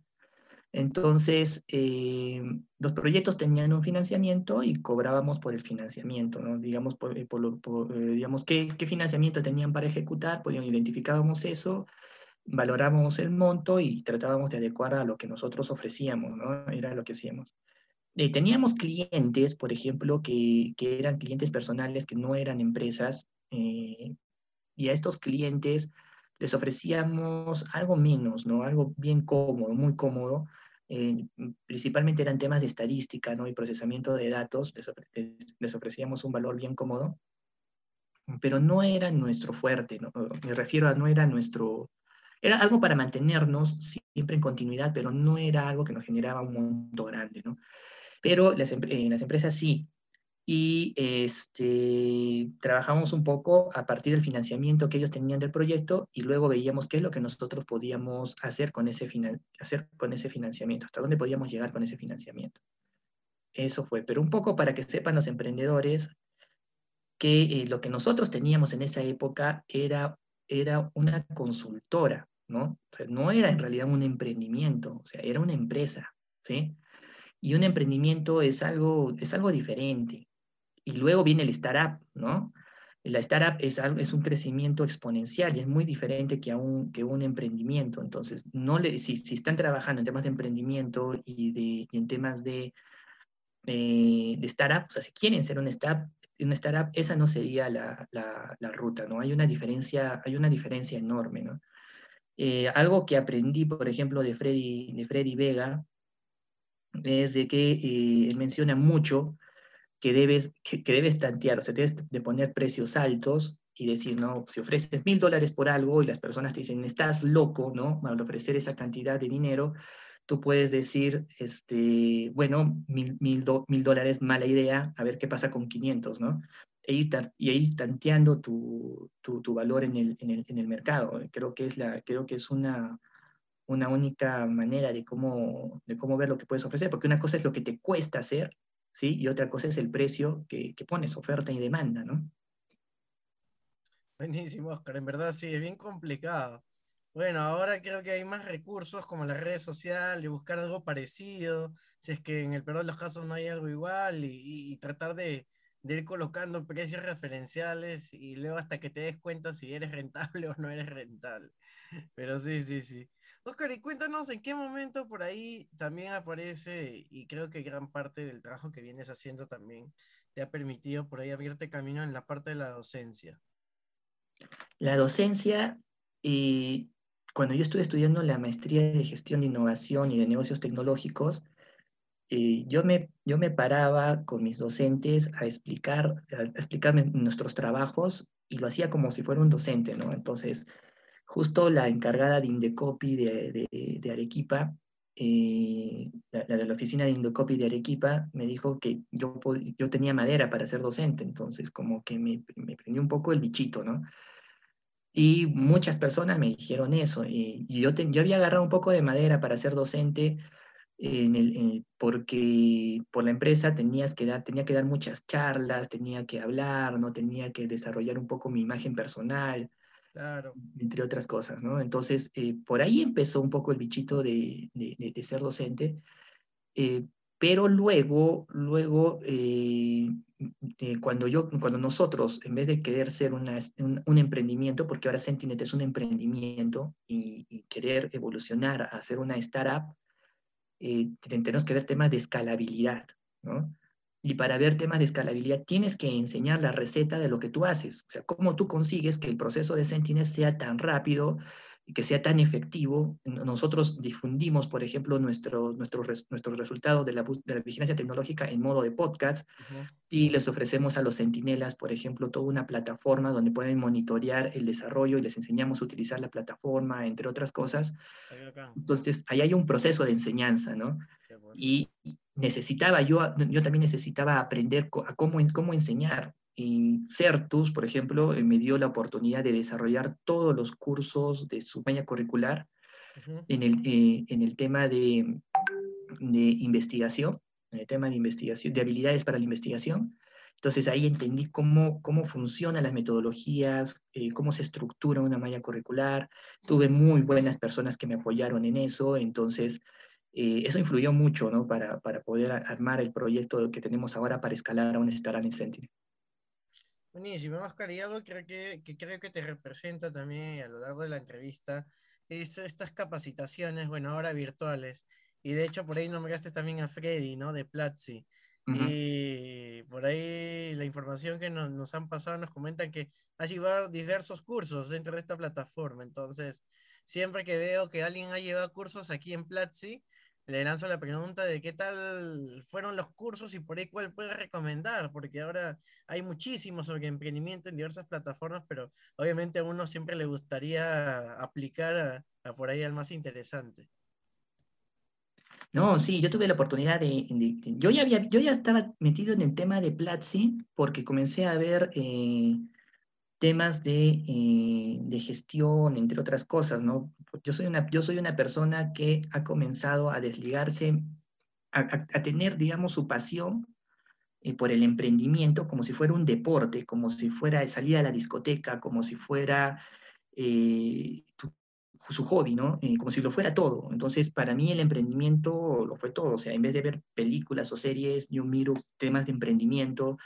Entonces, eh, los proyectos tenían un financiamiento y cobrábamos por el financiamiento, ¿no? Digamos, por, por, lo, por eh, digamos ¿qué, ¿qué, financiamiento tenían para ejecutar, pues identificábamos eso, valorábamos el monto y tratábamos de adecuar a lo que nosotros ofrecíamos, ¿no? Era lo que hacíamos. Eh, teníamos clientes, por ejemplo, que, que, eran clientes personales que no eran empresas, eh, y a estos clientes les ofrecíamos algo menos, ¿no? Algo bien cómodo, muy cómodo, eh, principalmente eran temas de estadística ¿no? y procesamiento de datos, les, les, ofrecíamos un valor bien cómodo, pero no era nuestro fuerte, ¿no? me refiero a no era nuestro, era algo para mantenernos siempre en continuidad, pero no era algo que nos generaba un monto grande, ¿no? Pero las, eh, las empresas sí, y este, trabajamos un poco a partir del financiamiento que ellos tenían del proyecto y luego veíamos qué es lo que nosotros podíamos hacer con ese, hacer con ese financiamiento, hasta dónde podíamos llegar con ese financiamiento. Eso fue, pero un poco para que sepan los emprendedores que eh, lo que nosotros teníamos en esa época era, era una consultora, ¿no? O sea, no era en realidad un emprendimiento, o sea, era una empresa, ¿sí? Y un emprendimiento es algo, es algo diferente y luego viene el startup, ¿no? La startup es, algo, es un crecimiento exponencial y es muy diferente que, a un, que un emprendimiento. Entonces, no le, si, si están trabajando en temas de emprendimiento y, de, y en temas de, eh, de startup, o sea, si quieren ser un startup, una startup, esa no sería la, la, ruta, ¿no? Hay una diferencia, hay una diferencia enorme, ¿no? Eh, algo que aprendí, por ejemplo, de Freddy, de Freddy Vega, es de que eh, menciona mucho que debes, que, que debes tantear, o sea, debes de poner precios altos y decir, no, si ofreces mil dólares por algo y las personas te dicen, estás loco, ¿no? Al ofrecer esa cantidad de dinero, tú puedes decir, este, bueno, mil, mil, do, mil dólares, mala idea, a ver qué pasa con 500, ¿no? E ir y ir tanteando tu, tu, tu valor en el, en, el, en el, mercado. Creo que es, la, creo que es una, una única manera de cómo, de cómo ver lo que puedes ofrecer, porque una cosa es lo que te cuesta hacer ¿sí? Y otra cosa es el precio que, que pones, oferta y demanda, ¿no? Buenísimo, Oscar. En verdad sí, es bien complicado. Bueno, ahora creo que hay más recursos como las redes sociales buscar algo parecido, si es que en el peor de los casos no hay algo igual y, tratar de ir colocando precios referenciales y luego hasta que te des cuenta si eres rentable [LAUGHS] o no eres rentable. [LAUGHS] Pero sí, sí, sí. Oscar, y cuéntanos en qué momento por ahí también aparece, y creo que gran parte del trabajo que vienes haciendo también te ha permitido por ahí abrirte camino en la parte de la docencia. La docencia, y cuando yo estuve estudiando la maestría de gestión de innovación y de negocios tecnológicos, eh, yo, me, yo me paraba con mis docentes a explicar, a explicarme nuestros trabajos y lo hacía como si fuera un docente, ¿no? Entonces, justo la encargada de Indecopy de, Arequipa, eh, la, de la oficina de Indecopy de Arequipa, me dijo que yo, yo tenía madera para ser docente, entonces como que me, me prendió un poco el bichito, ¿no? Y muchas personas me dijeron eso, y, yo, yo había agarrado un poco de madera para ser docente, en el, porque por la empresa tenías que dar, tenía que dar muchas charlas, tenía que hablar, no tenía que desarrollar un poco mi imagen personal, entre otras cosas, ¿no? Entonces, eh, por ahí empezó un poco el bichito de, de, ser docente, eh, pero luego, luego eh, cuando, yo, cuando nosotros, en vez de querer ser una, un, emprendimiento, porque ahora Sentinet es un emprendimiento y, y querer evolucionar a ser una startup, eh, tenemos que ver temas de escalabilidad, ¿no? Y para ver temas de escalabilidad tienes que enseñar la receta de lo que tú haces, o sea, cómo tú consigues que el proceso de Sentinel sea tan rápido y que sea tan efectivo. Nosotros difundimos, por ejemplo, nuestros nuestros nuestros resultados de la, de la, vigilancia tecnológica en modo de podcast y les ofrecemos a los centinelas, por ejemplo, toda una plataforma donde pueden monitorear el desarrollo y les enseñamos a utilizar la plataforma, entre otras cosas. Entonces, ahí hay un proceso de enseñanza, ¿no? Y necesitaba, yo, yo también necesitaba aprender a cómo, cómo enseñar, y Certus, por ejemplo, eh, me dio la oportunidad de desarrollar todos los cursos de su malla curricular en, el, eh, en el tema de, de investigación, en el tema de investigación, de habilidades para la investigación. Entonces ahí entendí cómo, cómo funcionan las metodologías, eh, cómo se estructura una malla curricular. Tuve muy buenas personas que me apoyaron en eso, entonces eso influyó mucho ¿no? para, para poder armar el proyecto que tenemos ahora para escalar a un Startup en Sentinel. Buenísimo, Oscar, y algo que, que, creo que te representa también a lo largo de la entrevista es estas capacitaciones, bueno, ahora virtuales. Y de hecho, por ahí nombraste también a Freddy, ¿no? De Platzi. Y por ahí la información que nos, nos, han pasado nos comentan que has llevado diversos cursos dentro de esta plataforma. Entonces, siempre que veo que alguien ha llevado cursos aquí en Platzi, le lanzo la pregunta de qué tal fueron los cursos y por ahí cuál puede recomendar, porque ahora hay muchísimo sobre emprendimiento en diversas plataformas, pero obviamente a uno siempre le gustaría aplicar a, por ahí al más interesante. No, sí, yo tuve la oportunidad de, yo, ya había, yo ya estaba metido en el tema de Platzi porque comencé a ver eh, temas de, eh, de, gestión, entre otras cosas, ¿no? Yo soy una, yo soy una persona que ha comenzado a desligarse, a, tener, digamos, su pasión eh, por el emprendimiento como si fuera un deporte, como si fuera salir a la discoteca, como si fuera eh, su hobby, ¿no? como si lo fuera todo. Entonces, para mí el emprendimiento lo fue todo. O sea, en vez de ver películas o series, yo miro temas de emprendimiento,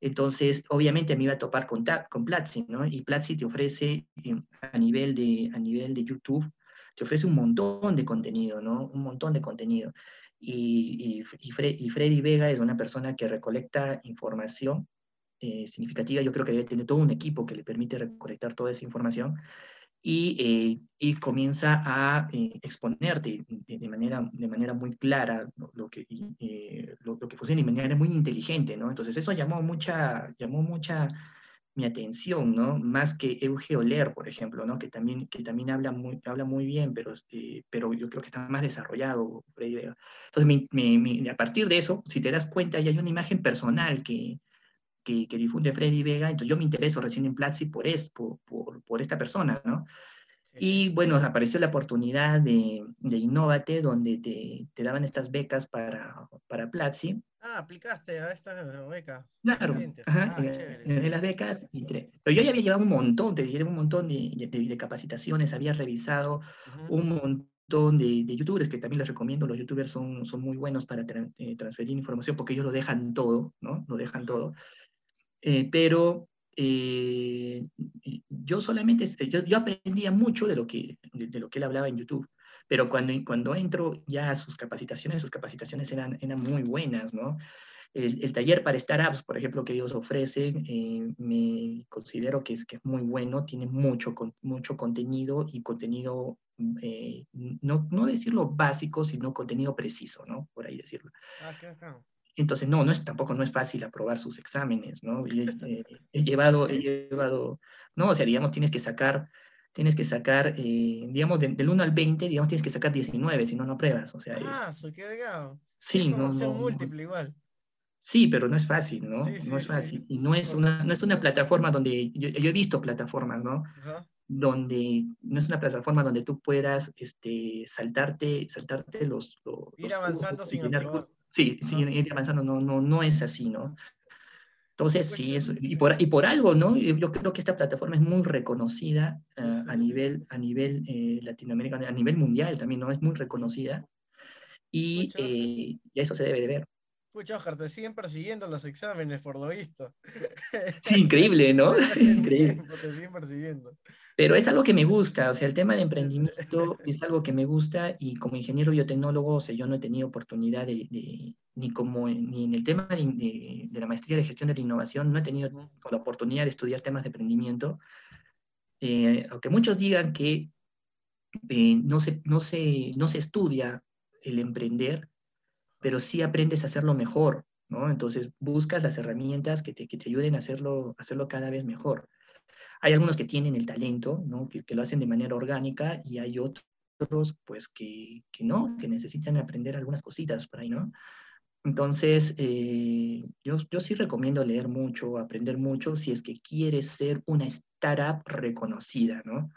entonces, obviamente me iba a topar con, con Platzi, ¿no? Y Platzi te ofrece eh, a nivel, de, a nivel de YouTube, te ofrece un montón de contenido, ¿no? Un montón de contenido. Y, y, Freddy Vega es una persona que recolecta información eh, significativa. Yo creo que debe tener todo un equipo que le permite recolectar toda esa información y, eh, y comienza a eh, exponerte de, manera, de manera muy clara lo, que, eh, lo, que funciona de manera muy inteligente, ¿no? Entonces eso llamó mucha, llamó mucha mi atención, ¿no? Más que Euge Oler, por ejemplo, ¿no? Que también, que también habla, muy, habla muy bien, pero, pero yo creo que está más desarrollado. Entonces, a partir de eso, si te das cuenta, ya hay una imagen personal que, que, difunde Freddy Vega, entonces yo me intereso recién en Platzi por, es, por, por, esta persona, ¿no? Y bueno, apareció la oportunidad de, de Innovate, donde te, te, daban estas becas para, para Platzi. Ah, aplicaste a esta beca. Claro, ajá, ah, en, las becas. Pero yo ya había llevado un montón, te diré un montón de, de, capacitaciones, había revisado un montón de, de, youtubers, que también les recomiendo, los youtubers son, son muy buenos para eh, transferir información porque ellos lo dejan todo, ¿no? Lo dejan todo. Eh, pero eh, yo solamente, yo, yo, aprendía mucho de lo, que, de, lo que él hablaba en YouTube, pero cuando, cuando entro ya a sus capacitaciones, sus capacitaciones eran, eran muy buenas, ¿no? El, taller para startups, por ejemplo, que ellos ofrecen, eh, me considero que es, que es muy bueno, tiene mucho, mucho contenido y contenido, eh, no, no decirlo básico, sino contenido preciso, ¿no? Por ahí decirlo. Ah, Entonces, no, no es, tampoco no es fácil aprobar sus exámenes, ¿no? Eh, [LAUGHS] he, llevado, he llevado, no, o sea, digamos, tienes que sacar, tienes que sacar, digamos, del 1 al 20, digamos, tienes que sacar 19, si no, no apruebas, o sea. Ah, eso qué digamos. Sí, no, no, múltiple igual. Sí, pero no es fácil, ¿no? no es fácil. Y no es, una, no es una plataforma donde, yo, he visto plataformas, ¿no? Donde no es una plataforma donde tú puedas este, saltarte, saltarte los... ir avanzando sin Sí, sí, ir avanzando, no, no, no es así, ¿no? Entonces, sí, eso, y, por, y por algo, ¿no? Yo creo que esta plataforma es muy reconocida uh, a nivel, a nivel eh, latinoamericano, a nivel mundial también, ¿no? Es muy reconocida y, eh, y eso se debe de ver. Pucha, Oscar, te siguen persiguiendo los exámenes, por lo visto. Sí, increíble, ¿no? [LAUGHS] increíble. Te siguen persiguiendo. Pero es algo que me gusta, o sea, el tema de emprendimiento [LAUGHS] es algo que me gusta y como ingeniero biotecnólogo, o sea, yo no he tenido oportunidad de, ni como ni en el tema de, la maestría de gestión de la innovación, no he tenido la oportunidad de estudiar temas de emprendimiento, eh, aunque muchos digan que eh, no, se, no, se, no se estudia el emprender, pero sí aprendes a hacerlo mejor, ¿no? Entonces buscas las herramientas que te, que te ayuden a hacerlo, hacerlo cada vez mejor. Hay algunos que tienen el talento, ¿no? Que, que lo hacen de manera orgánica y hay otros, pues, que, que, no, que necesitan aprender algunas cositas por ahí, ¿no? Entonces, eh, yo, yo sí recomiendo leer mucho, aprender mucho, si es que quieres ser una startup reconocida, ¿no?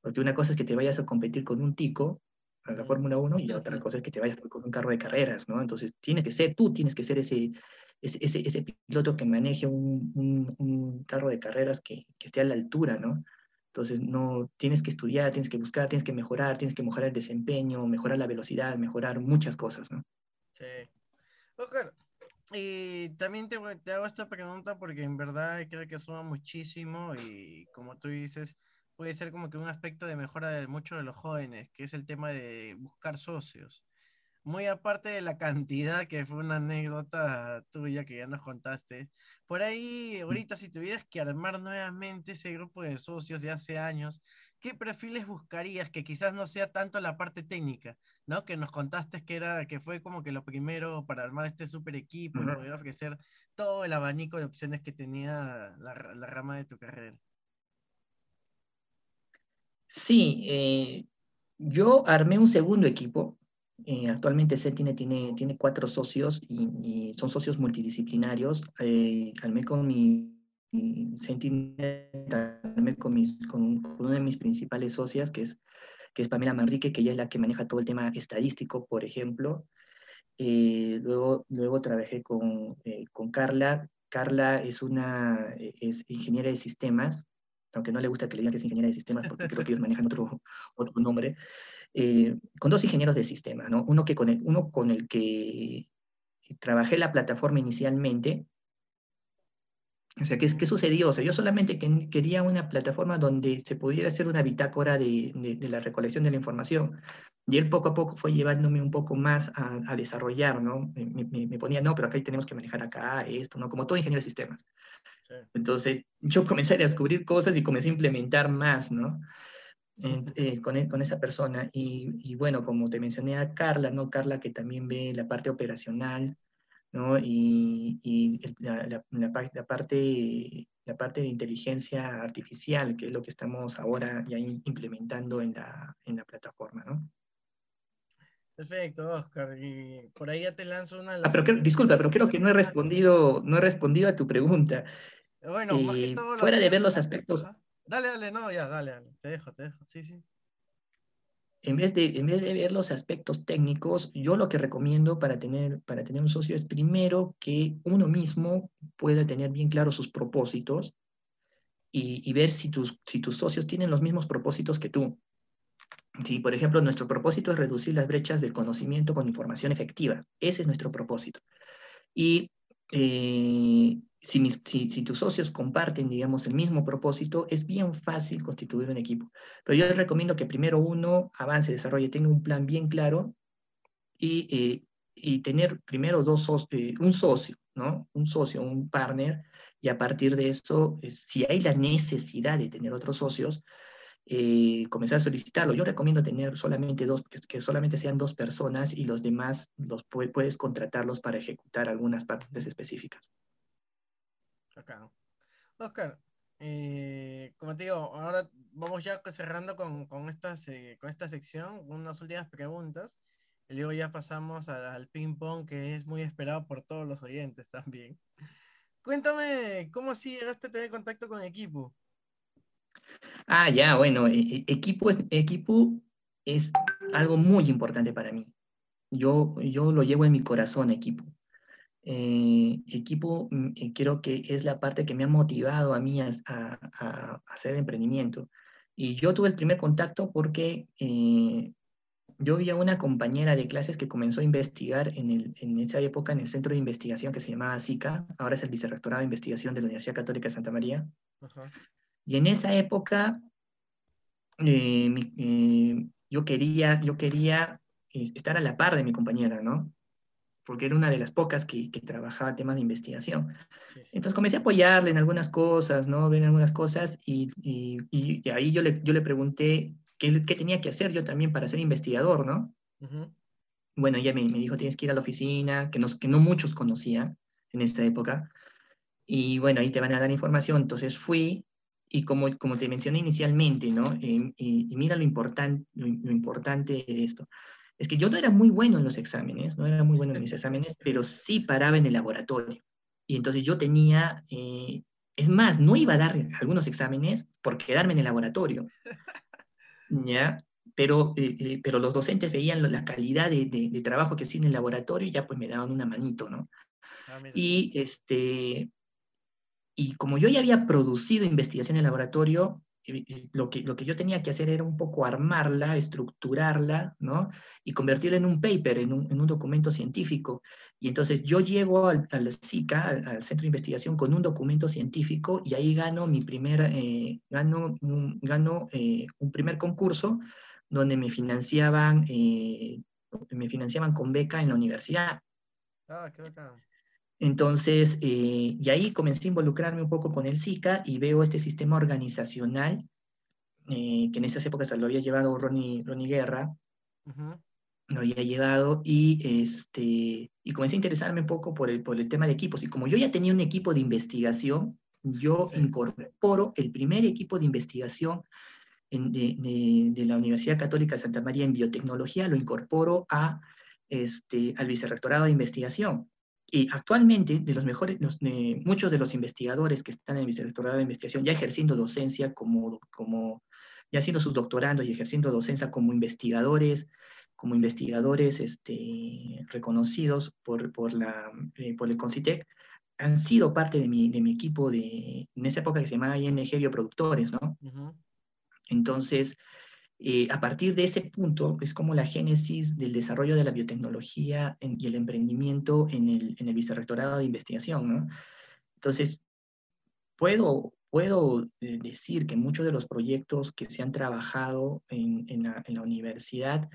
Porque una cosa es que te vayas a competir con un tico a la Fórmula 1 y otra cosa es que te vayas con un carro de carreras, ¿no? Entonces tienes que ser, tú tienes que ser ese, ese, ese, piloto que maneje un, carro de carreras que, que, esté a la altura, ¿no? Entonces no tienes que estudiar, tienes que buscar, tienes que mejorar, tienes que mejorar el desempeño, mejorar la velocidad, mejorar muchas cosas, ¿no? Sí. Oscar, y también te, te hago esta pregunta porque en verdad creo que suma muchísimo y como tú dices, puede ser como que un aspecto de mejora de muchos de los jóvenes, que es el tema de buscar socios. Muy aparte de la cantidad, que fue una anécdota tuya que ya nos contaste, por ahí, ahorita si tuvieras que armar nuevamente ese grupo de socios de hace años, ¿qué perfiles buscarías que quizás no sea tanto la parte técnica, ¿no? Que nos contaste que era, que fue como que lo primero para armar este super equipo y poder ofrecer todo el abanico de opciones que tenía la, la rama de tu carrera. Sí, eh, yo armé un segundo equipo. Eh, actualmente Sentinel tiene, tiene cuatro socios y, son socios multidisciplinarios. Eh, armé con mi, Sentinel, armé con, con, una de mis principales socias, que es, que es Pamela Manrique, que ella es la que maneja todo el tema estadístico, por ejemplo. luego, luego trabajé con, con Carla. Carla es una es ingeniera de sistemas, aunque no le gusta que le digan que es ingeniera de sistemas, porque creo que ellos manejan otro, otro nombre, eh, con dos ingenieros de sistemas, ¿no? Uno, que con el, uno con el que trabajé la plataforma inicialmente. O sea, ¿qué, ¿qué, sucedió? O sea, yo solamente quería una plataforma donde se pudiera hacer una bitácora de, de, la recolección de la información. Y él poco a poco fue llevándome un poco más a, a desarrollar, ¿no? Me, me, me, ponía, no, pero acá tenemos que manejar acá esto, ¿no? Como todo ingeniero de sistemas. Entonces, yo comencé a descubrir cosas y comencé a implementar más, ¿no? Eh, con, e, con, esa persona. Y, y, bueno, como te mencioné a Carla, ¿no? Carla que también ve la parte operacional, ¿no? Y, y la, la, la, parte, la parte de inteligencia artificial, que es lo que estamos ahora ya implementando en la, en la plataforma, ¿no? Perfecto, Oscar. Y por ahí ya te lanzo una. Ah, pero disculpa, pero creo que no he respondido, no he respondido a tu pregunta. Bueno, más que todo. Fuera de ver los aspectos. Dale, dale, no, ya, dale, dale. Te dejo, te dejo. Sí, sí. En vez, de, en vez de ver los aspectos técnicos, yo lo que recomiendo para tener, para tener un socio es primero que uno mismo pueda tener bien claros sus propósitos y, y ver si tus, si tus socios tienen los mismos propósitos que tú. Si, por ejemplo, nuestro propósito es reducir las brechas del conocimiento con información efectiva. Ese es nuestro propósito. Y eh, si, si, tus socios comparten, digamos, el mismo propósito, es bien fácil constituir un equipo. Pero yo les recomiendo que primero uno avance, desarrolle, tenga un plan bien claro y, eh, y tener primero dos eh, un socio, ¿no? Un socio, un partner, y a partir de eso, eh, si hay la necesidad de tener otros socios, comenzar a solicitarlo. Yo recomiendo tener solamente dos, que, solamente sean dos personas y los demás los puedes contratarlos para ejecutar algunas partes específicas. Oscar, eh, como te digo, ahora vamos ya cerrando con, con, eh, con esta sección, unas últimas preguntas. Y luego ya pasamos al, ping-pong que es muy esperado por todos los oyentes también. Cuéntame, ¿cómo así llegaste a tener contacto con equipo? Ah, ya, bueno, e, e, equipo es, equipo es algo muy importante para mí. Yo, yo lo llevo en mi corazón, equipo. Eh, equipo mm, eh, creo que es la parte que me ha motivado a mí a, hacer emprendimiento. Y yo tuve el primer contacto porque eh, yo vi a una compañera de clases que comenzó a investigar en, el, en, esa época en el centro de investigación que se llamaba SICA, ahora es el Vicerrectorado de Investigación de la Universidad Católica de Santa María. Y en esa época yo quería, yo quería estar a la par de mi compañera, ¿no? Porque era una de las pocas que, que trabajaba temas de investigación. Entonces comencé a apoyarle en algunas cosas, ¿no? En algunas cosas y, y, ahí yo le, yo le pregunté qué, qué, tenía que hacer yo también para ser investigador, ¿no? Bueno, ella me, me, dijo, tienes que ir a la oficina, que, nos, que no muchos conocían en esa época. Y bueno, ahí te van a dar información. Entonces fui y como, como te mencioné inicialmente, ¿no? Eh, y, mira lo, importante lo, lo importante de esto es que yo no era muy bueno en los exámenes, no era muy bueno en mis exámenes, pero sí paraba en el laboratorio. Y entonces yo tenía, eh, es más, no iba a dar algunos exámenes por quedarme en el laboratorio. ¿Ya? Pero, eh, eh, pero los docentes veían la calidad de, de, trabajo que hacía en el laboratorio y ya pues me daban una manito, ¿no? Ah, y, este, y como yo ya había producido investigación en el laboratorio, lo que, lo que yo tenía que hacer era un poco armarla, estructurarla, ¿no? Y convertirla en un paper, en un, en un documento científico. Y entonces yo llego al, al SICA, al, Centro de Investigación, con un documento científico y ahí gano mi primer, eh, gano, un, gano, eh, un primer concurso donde me financiaban, eh, me financiaban con beca en la universidad. Ah, qué bacán. Entonces, eh, y ahí comencé a involucrarme un poco con el SICA y veo este sistema organizacional eh, que en esas épocas lo había llevado Ronnie, Ronnie Guerra, lo había llegado y, este, y comencé a interesarme un poco por el, por el tema de equipos. Y como yo ya tenía un equipo de investigación, yo incorporo el primer equipo de investigación de, de, la Universidad Católica de Santa María en biotecnología, lo incorporo a, este, al Vicerrectorado de Investigación. Y actualmente, de los mejores, muchos de los investigadores que están en el Vicerrectorado de Investigación, ya ejerciendo docencia como, como, ya haciendo sus doctorandos y ejerciendo docencia como investigadores, como investigadores este, reconocidos por, por, la, eh, por el CONCITEC, han sido parte de mi, de mi equipo de, en esa época que se llamaba ING Bioproductores, ¿no? Entonces, eh, a partir de ese punto es como la génesis del desarrollo de la biotecnología y el emprendimiento en el, en el vicerrectorado de investigación. ¿no? Entonces, puedo, puedo eh, decir que muchos de los proyectos que se han trabajado en, en, la, en la, universidad,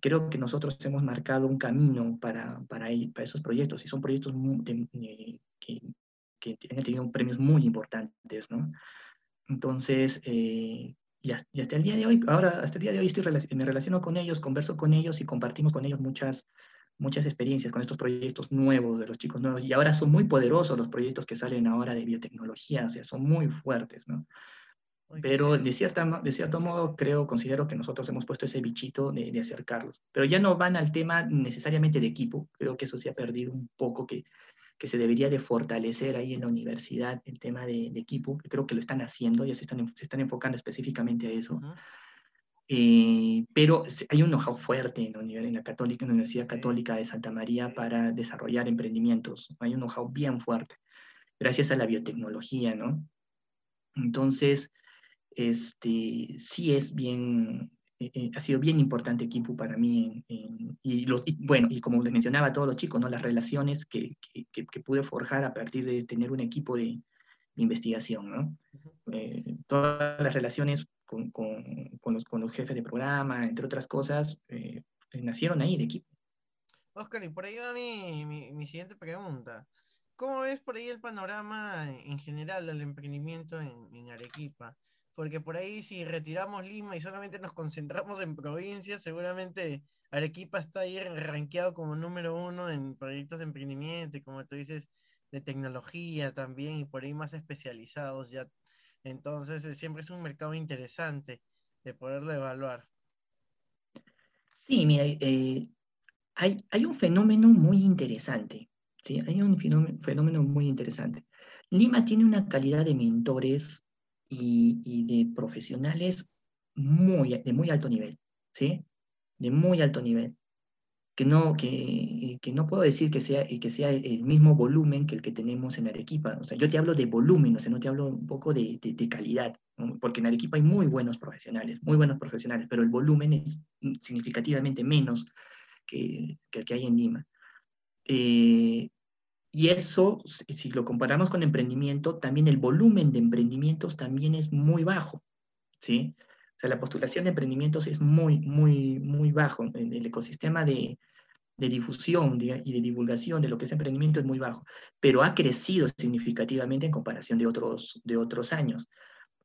creo que nosotros hemos marcado un camino para, para, para esos proyectos y son proyectos eh, que, que, han tenido premios muy importantes. ¿no? Entonces, eh, y hasta, el día de hoy, ahora hasta el día de hoy estoy, me relaciono con ellos, converso con ellos y compartimos con ellos muchas, muchas experiencias con estos proyectos nuevos de los chicos nuevos. Y ahora son muy poderosos los proyectos que salen ahora de biotecnología, o sea, son muy fuertes, ¿no? Pero de, cierta, de cierto modo creo, considero que nosotros hemos puesto ese bichito de, de, acercarlos. Pero ya no van al tema necesariamente de equipo, creo que eso se ha perdido un poco, que que se debería de fortalecer ahí en la universidad el tema de, equipo, que creo que lo están haciendo, ya se están, se están enfocando específicamente a eso. Eh, pero hay un know-how fuerte en, en la, Católica, en la Universidad Católica de Santa María para desarrollar emprendimientos. Hay un know-how bien fuerte, gracias a la biotecnología, ¿no? Entonces, este, sí es bien, ha sido bien importante Kipu para mí. y, bueno, y como les mencionaba a todos los chicos, ¿no? las relaciones que, que, que pude forjar a partir de tener un equipo de, investigación. ¿no? todas las relaciones con, con, con, los, con, los, jefes de programa, entre otras cosas, nacieron ahí de equipo. Oscar, y por ahí va mi, mi, mi, siguiente pregunta. ¿Cómo ves por ahí el panorama en general del emprendimiento en, en, Arequipa? Porque por ahí si retiramos Lima y solamente nos concentramos en provincias, seguramente Arequipa está ahí rankeado como número uno en proyectos de emprendimiento como tú dices, de tecnología también y por ahí más especializados ya. Entonces eh, siempre es un mercado interesante de poderlo evaluar. Sí, mira, eh, hay, hay, un fenómeno muy interesante, ¿sí? Hay un fenómeno, muy interesante. Lima tiene una calidad de mentores y, y, de profesionales muy, de muy alto nivel, ¿sí? De muy alto nivel. Que no, que, que no puedo decir que sea, que sea el mismo volumen que el que tenemos en Arequipa. O sea, yo te hablo de volumen, o sea, no te hablo un poco de, de, de calidad porque en Arequipa hay muy buenos profesionales, muy buenos profesionales, pero el volumen es significativamente menos que, que el que hay en Lima. Eh, y eso, si lo comparamos con emprendimiento, también el volumen de emprendimientos también es muy bajo, ¿sí? O sea, la postulación de emprendimientos es muy, muy, muy bajo. El, el ecosistema de, de difusión y de divulgación de lo que es emprendimiento es muy bajo, pero ha crecido significativamente en comparación de otros, de otros años.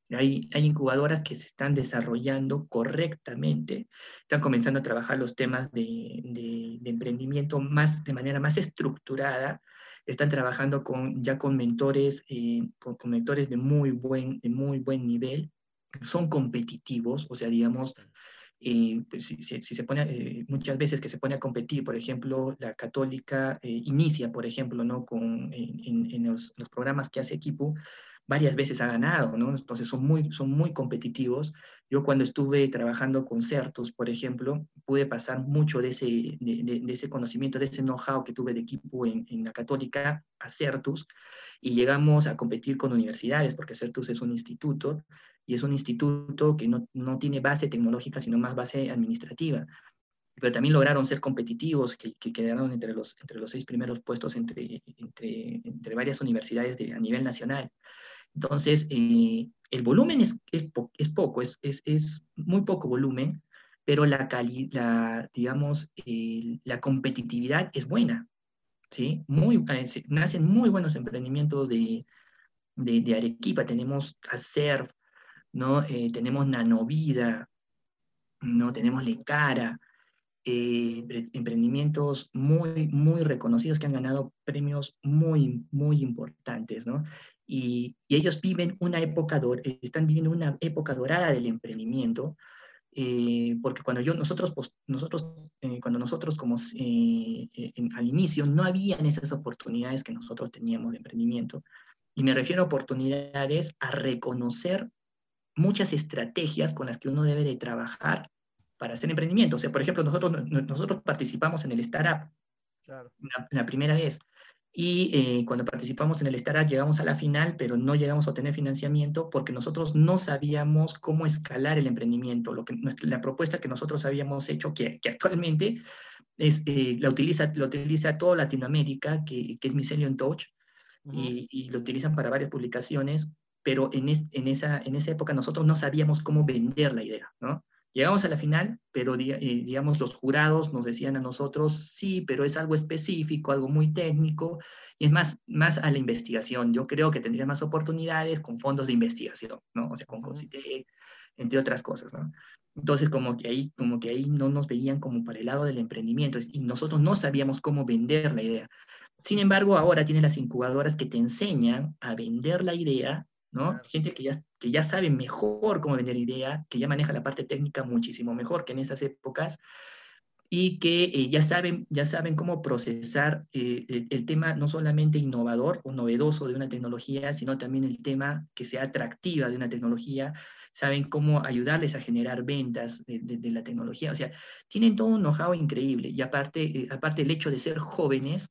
Hay, hay, incubadoras que se están desarrollando correctamente, están comenzando a trabajar los temas de, de, emprendimiento más, de manera más estructurada, están trabajando con, ya con mentores, eh, con, con, mentores de muy, buen, de muy buen nivel, son competitivos, o sea, digamos, eh, pues si, si, si, se pone, eh, muchas veces que se pone a competir, por ejemplo, la católica eh, inicia, por ejemplo, ¿no? con, en, en los, los, programas que hace equipo, varias veces ha ganado, ¿no? Entonces son muy, son muy competitivos. Yo cuando estuve trabajando con Certus, por ejemplo, pude pasar mucho de ese, de, ese conocimiento, de ese know-how que tuve de equipo en, en, la Católica a Certus y llegamos a competir con universidades, porque Certus es un instituto y es un instituto que no, no tiene base tecnológica, sino más base administrativa pero también lograron ser competitivos, que, que, quedaron entre los, entre los seis primeros puestos entre, entre, entre varias universidades de, a nivel nacional. Entonces, eh, el volumen es, es, po es poco, es, es, muy poco volumen, pero la, la digamos, la competitividad es buena. ¿sí? Muy, eh, nacen muy buenos emprendimientos de, de, de Arequipa. Tenemos ACERF, ¿no? Eh, tenemos Nanovida, ¿no? tenemos Lecara, eh, emprendimientos muy, muy reconocidos que han ganado premios muy, muy importantes, ¿no? Y, y ellos viven una época, están viviendo una época dorada del emprendimiento, eh, porque cuando yo, nosotros, pues, nosotros eh, cuando nosotros como eh, en, al inicio no habían esas oportunidades que nosotros teníamos de emprendimiento, y me refiero a oportunidades a reconocer muchas estrategias con las que uno debe de trabajar para hacer emprendimiento. O sea, por ejemplo, nosotros, nosotros participamos en el Startup claro. la, la, primera vez. Y eh, cuando participamos en el Startup llegamos a la final, pero no llegamos a obtener financiamiento porque nosotros no sabíamos cómo escalar el emprendimiento. Lo que, la propuesta que nosotros habíamos hecho, que, que actualmente es, eh, la, utiliza, la utiliza toda Latinoamérica, que, que es Mycelium Touch, uh -huh. y, y, lo utilizan para varias publicaciones, pero en, es, en, esa, en esa época nosotros no sabíamos cómo vender la idea, ¿no? Llegamos a la final, pero eh, digamos los jurados nos decían a nosotros, sí, pero es algo específico, algo muy técnico, y es más, más a la investigación. Yo creo que tendría más oportunidades con fondos de investigación, ¿no? O sea, con CONCITEC, entre otras cosas, ¿no? Entonces, como que, ahí, como que ahí no nos veían como para el lado del emprendimiento, y nosotros no sabíamos cómo vender la idea. Sin embargo, ahora tienes las incubadoras que te enseñan a vender la idea ¿no? Claro. Gente que ya, que ya sabe mejor cómo vender idea, que ya maneja la parte técnica muchísimo mejor que en esas épocas y que eh, ya, saben, ya saben cómo procesar eh, el, el, tema no solamente innovador o novedoso de una tecnología, sino también el tema que sea atractiva de una tecnología, saben cómo ayudarles a generar ventas de, de, de la tecnología, o sea, tienen todo un know-how increíble y aparte, eh, aparte el hecho de ser jóvenes,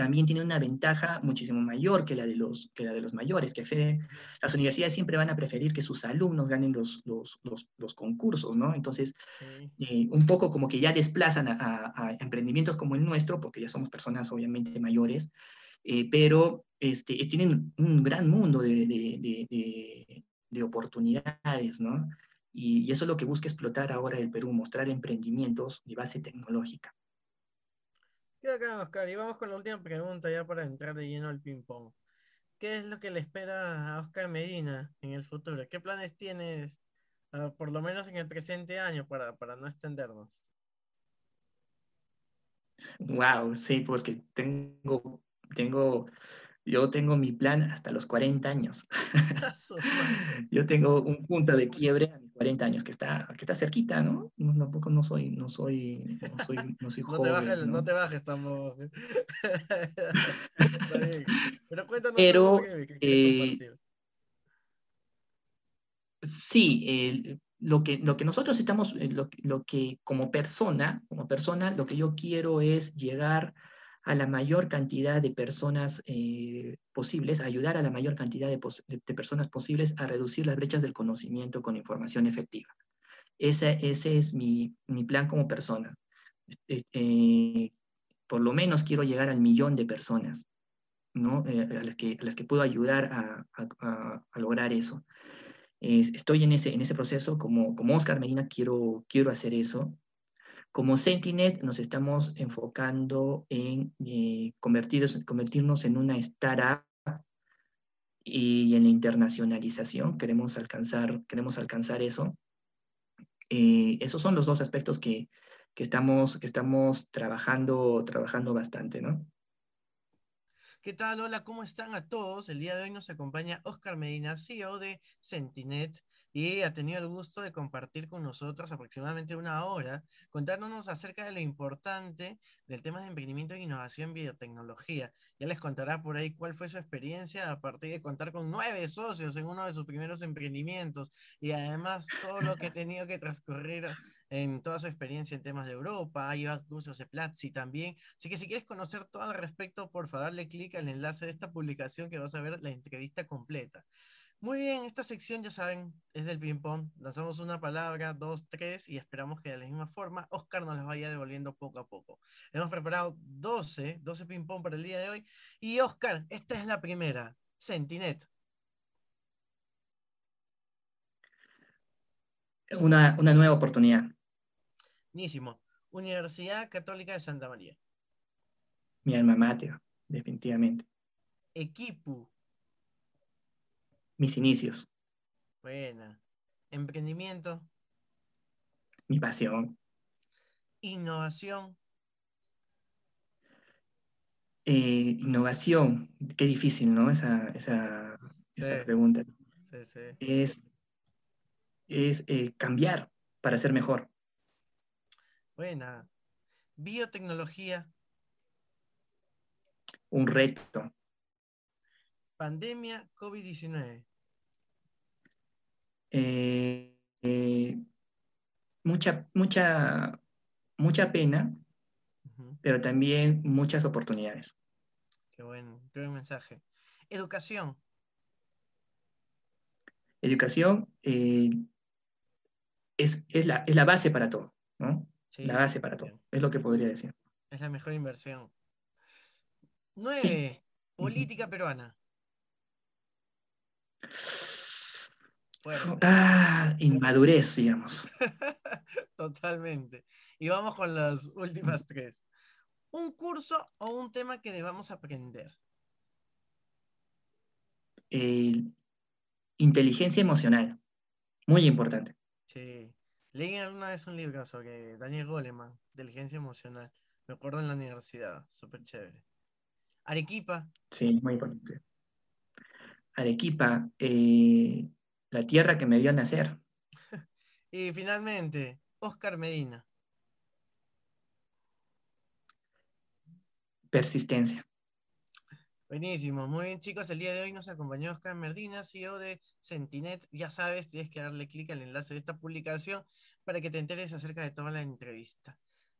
también tiene una ventaja muchísimo mayor que la de los, que la de los mayores, que acceden, las universidades siempre van a preferir que sus alumnos ganen los, los, los, concursos, ¿no? Entonces, eh, un poco como que ya desplazan a, emprendimientos como el nuestro, porque ya somos personas obviamente mayores, eh, pero este, tienen un gran mundo de, de, de, oportunidades, ¿no? Y, y, eso es lo que busca explotar ahora el Perú, mostrar emprendimientos de base tecnológica. Acá, Oscar, y vamos con la última pregunta ya para entrar de lleno al ping-pong. ¿Qué es lo que le espera a Oscar Medina en el futuro? ¿Qué planes tienes, ah, por lo menos en el presente año, para, para no extendernos? Wow, sí, porque tengo, tengo yo tengo mi plan hasta los 40 años. [LAUGHS] Yo tengo un punto de quiebre a mis 40 años que está, que está cerquita, ¿no? no tampoco no soy, no soy, no soy, no soy [LAUGHS] joven. Te bajes, ¿no? te bajes, [LAUGHS] estamos. Pero cuéntanos Pero, eh, sí, lo, que, lo que nosotros estamos, eh, lo, lo que como persona, como persona, lo que yo quiero es llegar a la mayor cantidad de personas eh, posibles, ayudar a la mayor cantidad de, personas posibles a reducir las brechas del conocimiento con información efectiva. Ese, ese es mi, mi, plan como persona. Eh, por lo menos quiero llegar al millón de personas, ¿no? Eh, a, las que, las que puedo ayudar a, a, a lograr eso. estoy en ese, en ese proceso, como, como Oscar Medina quiero, quiero hacer eso, como Sentinet nos estamos enfocando en eh, convertirnos en una startup y en la internacionalización. Queremos alcanzar, queremos alcanzar eso. Eh, esos son los dos aspectos que, estamos, que estamos trabajando, trabajando bastante, ¿no? ¿Qué tal? Hola, ¿cómo están a todos? El día de hoy nos acompaña Oscar Medina, CEO de Sentinet y ha tenido el gusto de compartir con nosotros aproximadamente una hora, contándonos acerca de lo importante del tema de emprendimiento e innovación en biotecnología. Ya les contará por ahí cuál fue su experiencia a partir de contar con nueve socios en uno de sus primeros emprendimientos y además todo lo que ha tenido que transcurrir en toda su experiencia en temas de Europa, ha llevado cursos de Platzi también. Así que si quieres conocer todo al respecto, por favor, dale clic al enlace de esta publicación que vas a ver la entrevista completa. Muy bien, esta sección ya saben, es del ping-pong. Lanzamos una palabra, dos, tres, y esperamos que de la misma forma Oscar nos las vaya devolviendo poco a poco. Hemos preparado 12, 12 ping-pong para el día de hoy. Y Oscar, esta es la primera. Sentinet. Una, una nueva oportunidad. Buenísimo. Universidad Católica de Santa María. Mi alma mater, definitivamente. Equipo mis inicios. Buena. Emprendimiento. Mi pasión. Innovación. Eh, innovación, qué difícil, ¿no? Esa, esa, pregunta. Sí, sí. Es, es eh, cambiar para ser mejor. Buena. Biotecnología. Un reto. Pandemia COVID-19. Eh, eh, mucha, mucha, mucha pena, pero también muchas oportunidades. Qué buen, qué buen mensaje. Educación. Educación eh, es, la, es, la, base para todo, ¿no? la base para todo, es lo que podría decir. Es la mejor inversión. Nueve, política peruana. Ah, inmadurez, digamos. [LAUGHS] Totalmente. Y vamos con las últimas tres. ¿Un curso o un tema que debamos aprender? inteligencia emocional. Muy importante. Sí. Leí alguna vez un libro sobre Daniel Goleman, inteligencia emocional. Me acuerdo en la universidad. Súper chévere. Arequipa. Sí, muy importante. Arequipa. Eh, la tierra que me vio nacer. [LAUGHS] y finalmente, Oscar Medina. Persistencia. Buenísimo, muy bien chicos, el día de hoy nos acompañó Oscar Medina, CEO de Sentinet. Ya sabes, tienes que darle clic al enlace de esta publicación para que te enteres acerca de toda la entrevista.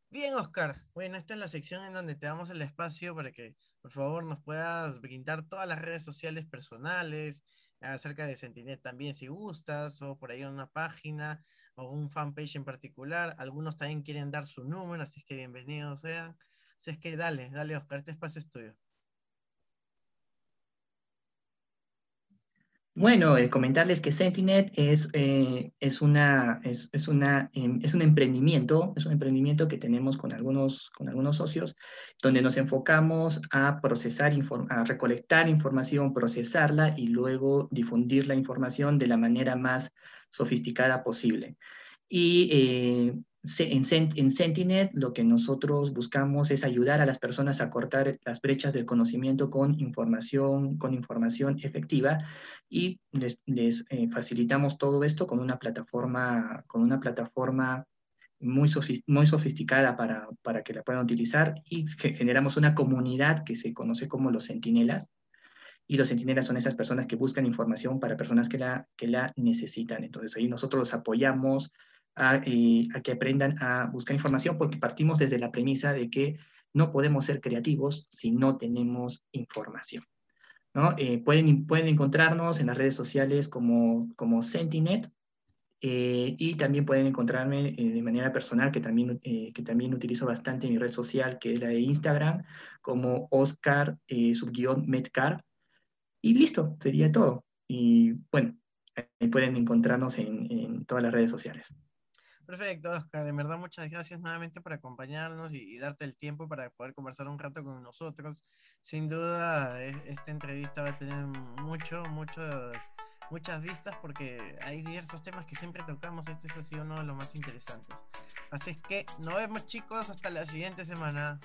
Bien, Oscar. Bueno, esta es la sección en donde te damos el espacio para que, por favor, nos puedas brindar todas las redes sociales personales acerca de Sentinet también, si gustas, o por ahí una página o un fanpage en particular. Algunos también quieren dar su número, así es que bienvenidos sean. Así es que dale, dale, Oscar, este espacio es tuyo. Bueno, eh, comentarles que Sentinet es, eh, es, una, es, es, una, em, es un emprendimiento, es un emprendimiento que tenemos con algunos, con algunos socios, donde nos enfocamos a procesar, a recolectar información, procesarla y luego difundir la información de la manera más sofisticada posible. Y en, Sentinet lo que nosotros buscamos es ayudar a las personas a cortar las brechas del conocimiento con información, con información efectiva y les, eh, facilitamos todo esto con una plataforma, con una plataforma muy sofisticada para, para que la puedan utilizar y generamos una comunidad que se conoce como los centinelas. Y los centinelas son esas personas que buscan información para personas que la, que la necesitan. Entonces ahí nosotros los apoyamos, a, que aprendan a buscar información porque partimos desde la premisa de que no podemos ser creativos si no tenemos información. ¿no? Eh, pueden, pueden encontrarnos en las redes sociales como, como Sentinet eh, y también pueden encontrarme eh, de manera personal, que también, que también utilizo bastante en mi red social, que es la de Instagram, como Oscar subguión Metcar. Y listo, sería todo. Y bueno, pueden encontrarnos en, en todas las redes sociales. Perfecto, Oscar. En verdad, muchas gracias nuevamente por acompañarnos y, darte el tiempo para poder conversar un rato con nosotros. Sin duda, esta entrevista va a tener mucho, muchos, muchas vistas porque hay diversos temas que siempre tocamos. Este es así uno de los más interesantes. Así es que nos vemos, chicos. Hasta la siguiente semana.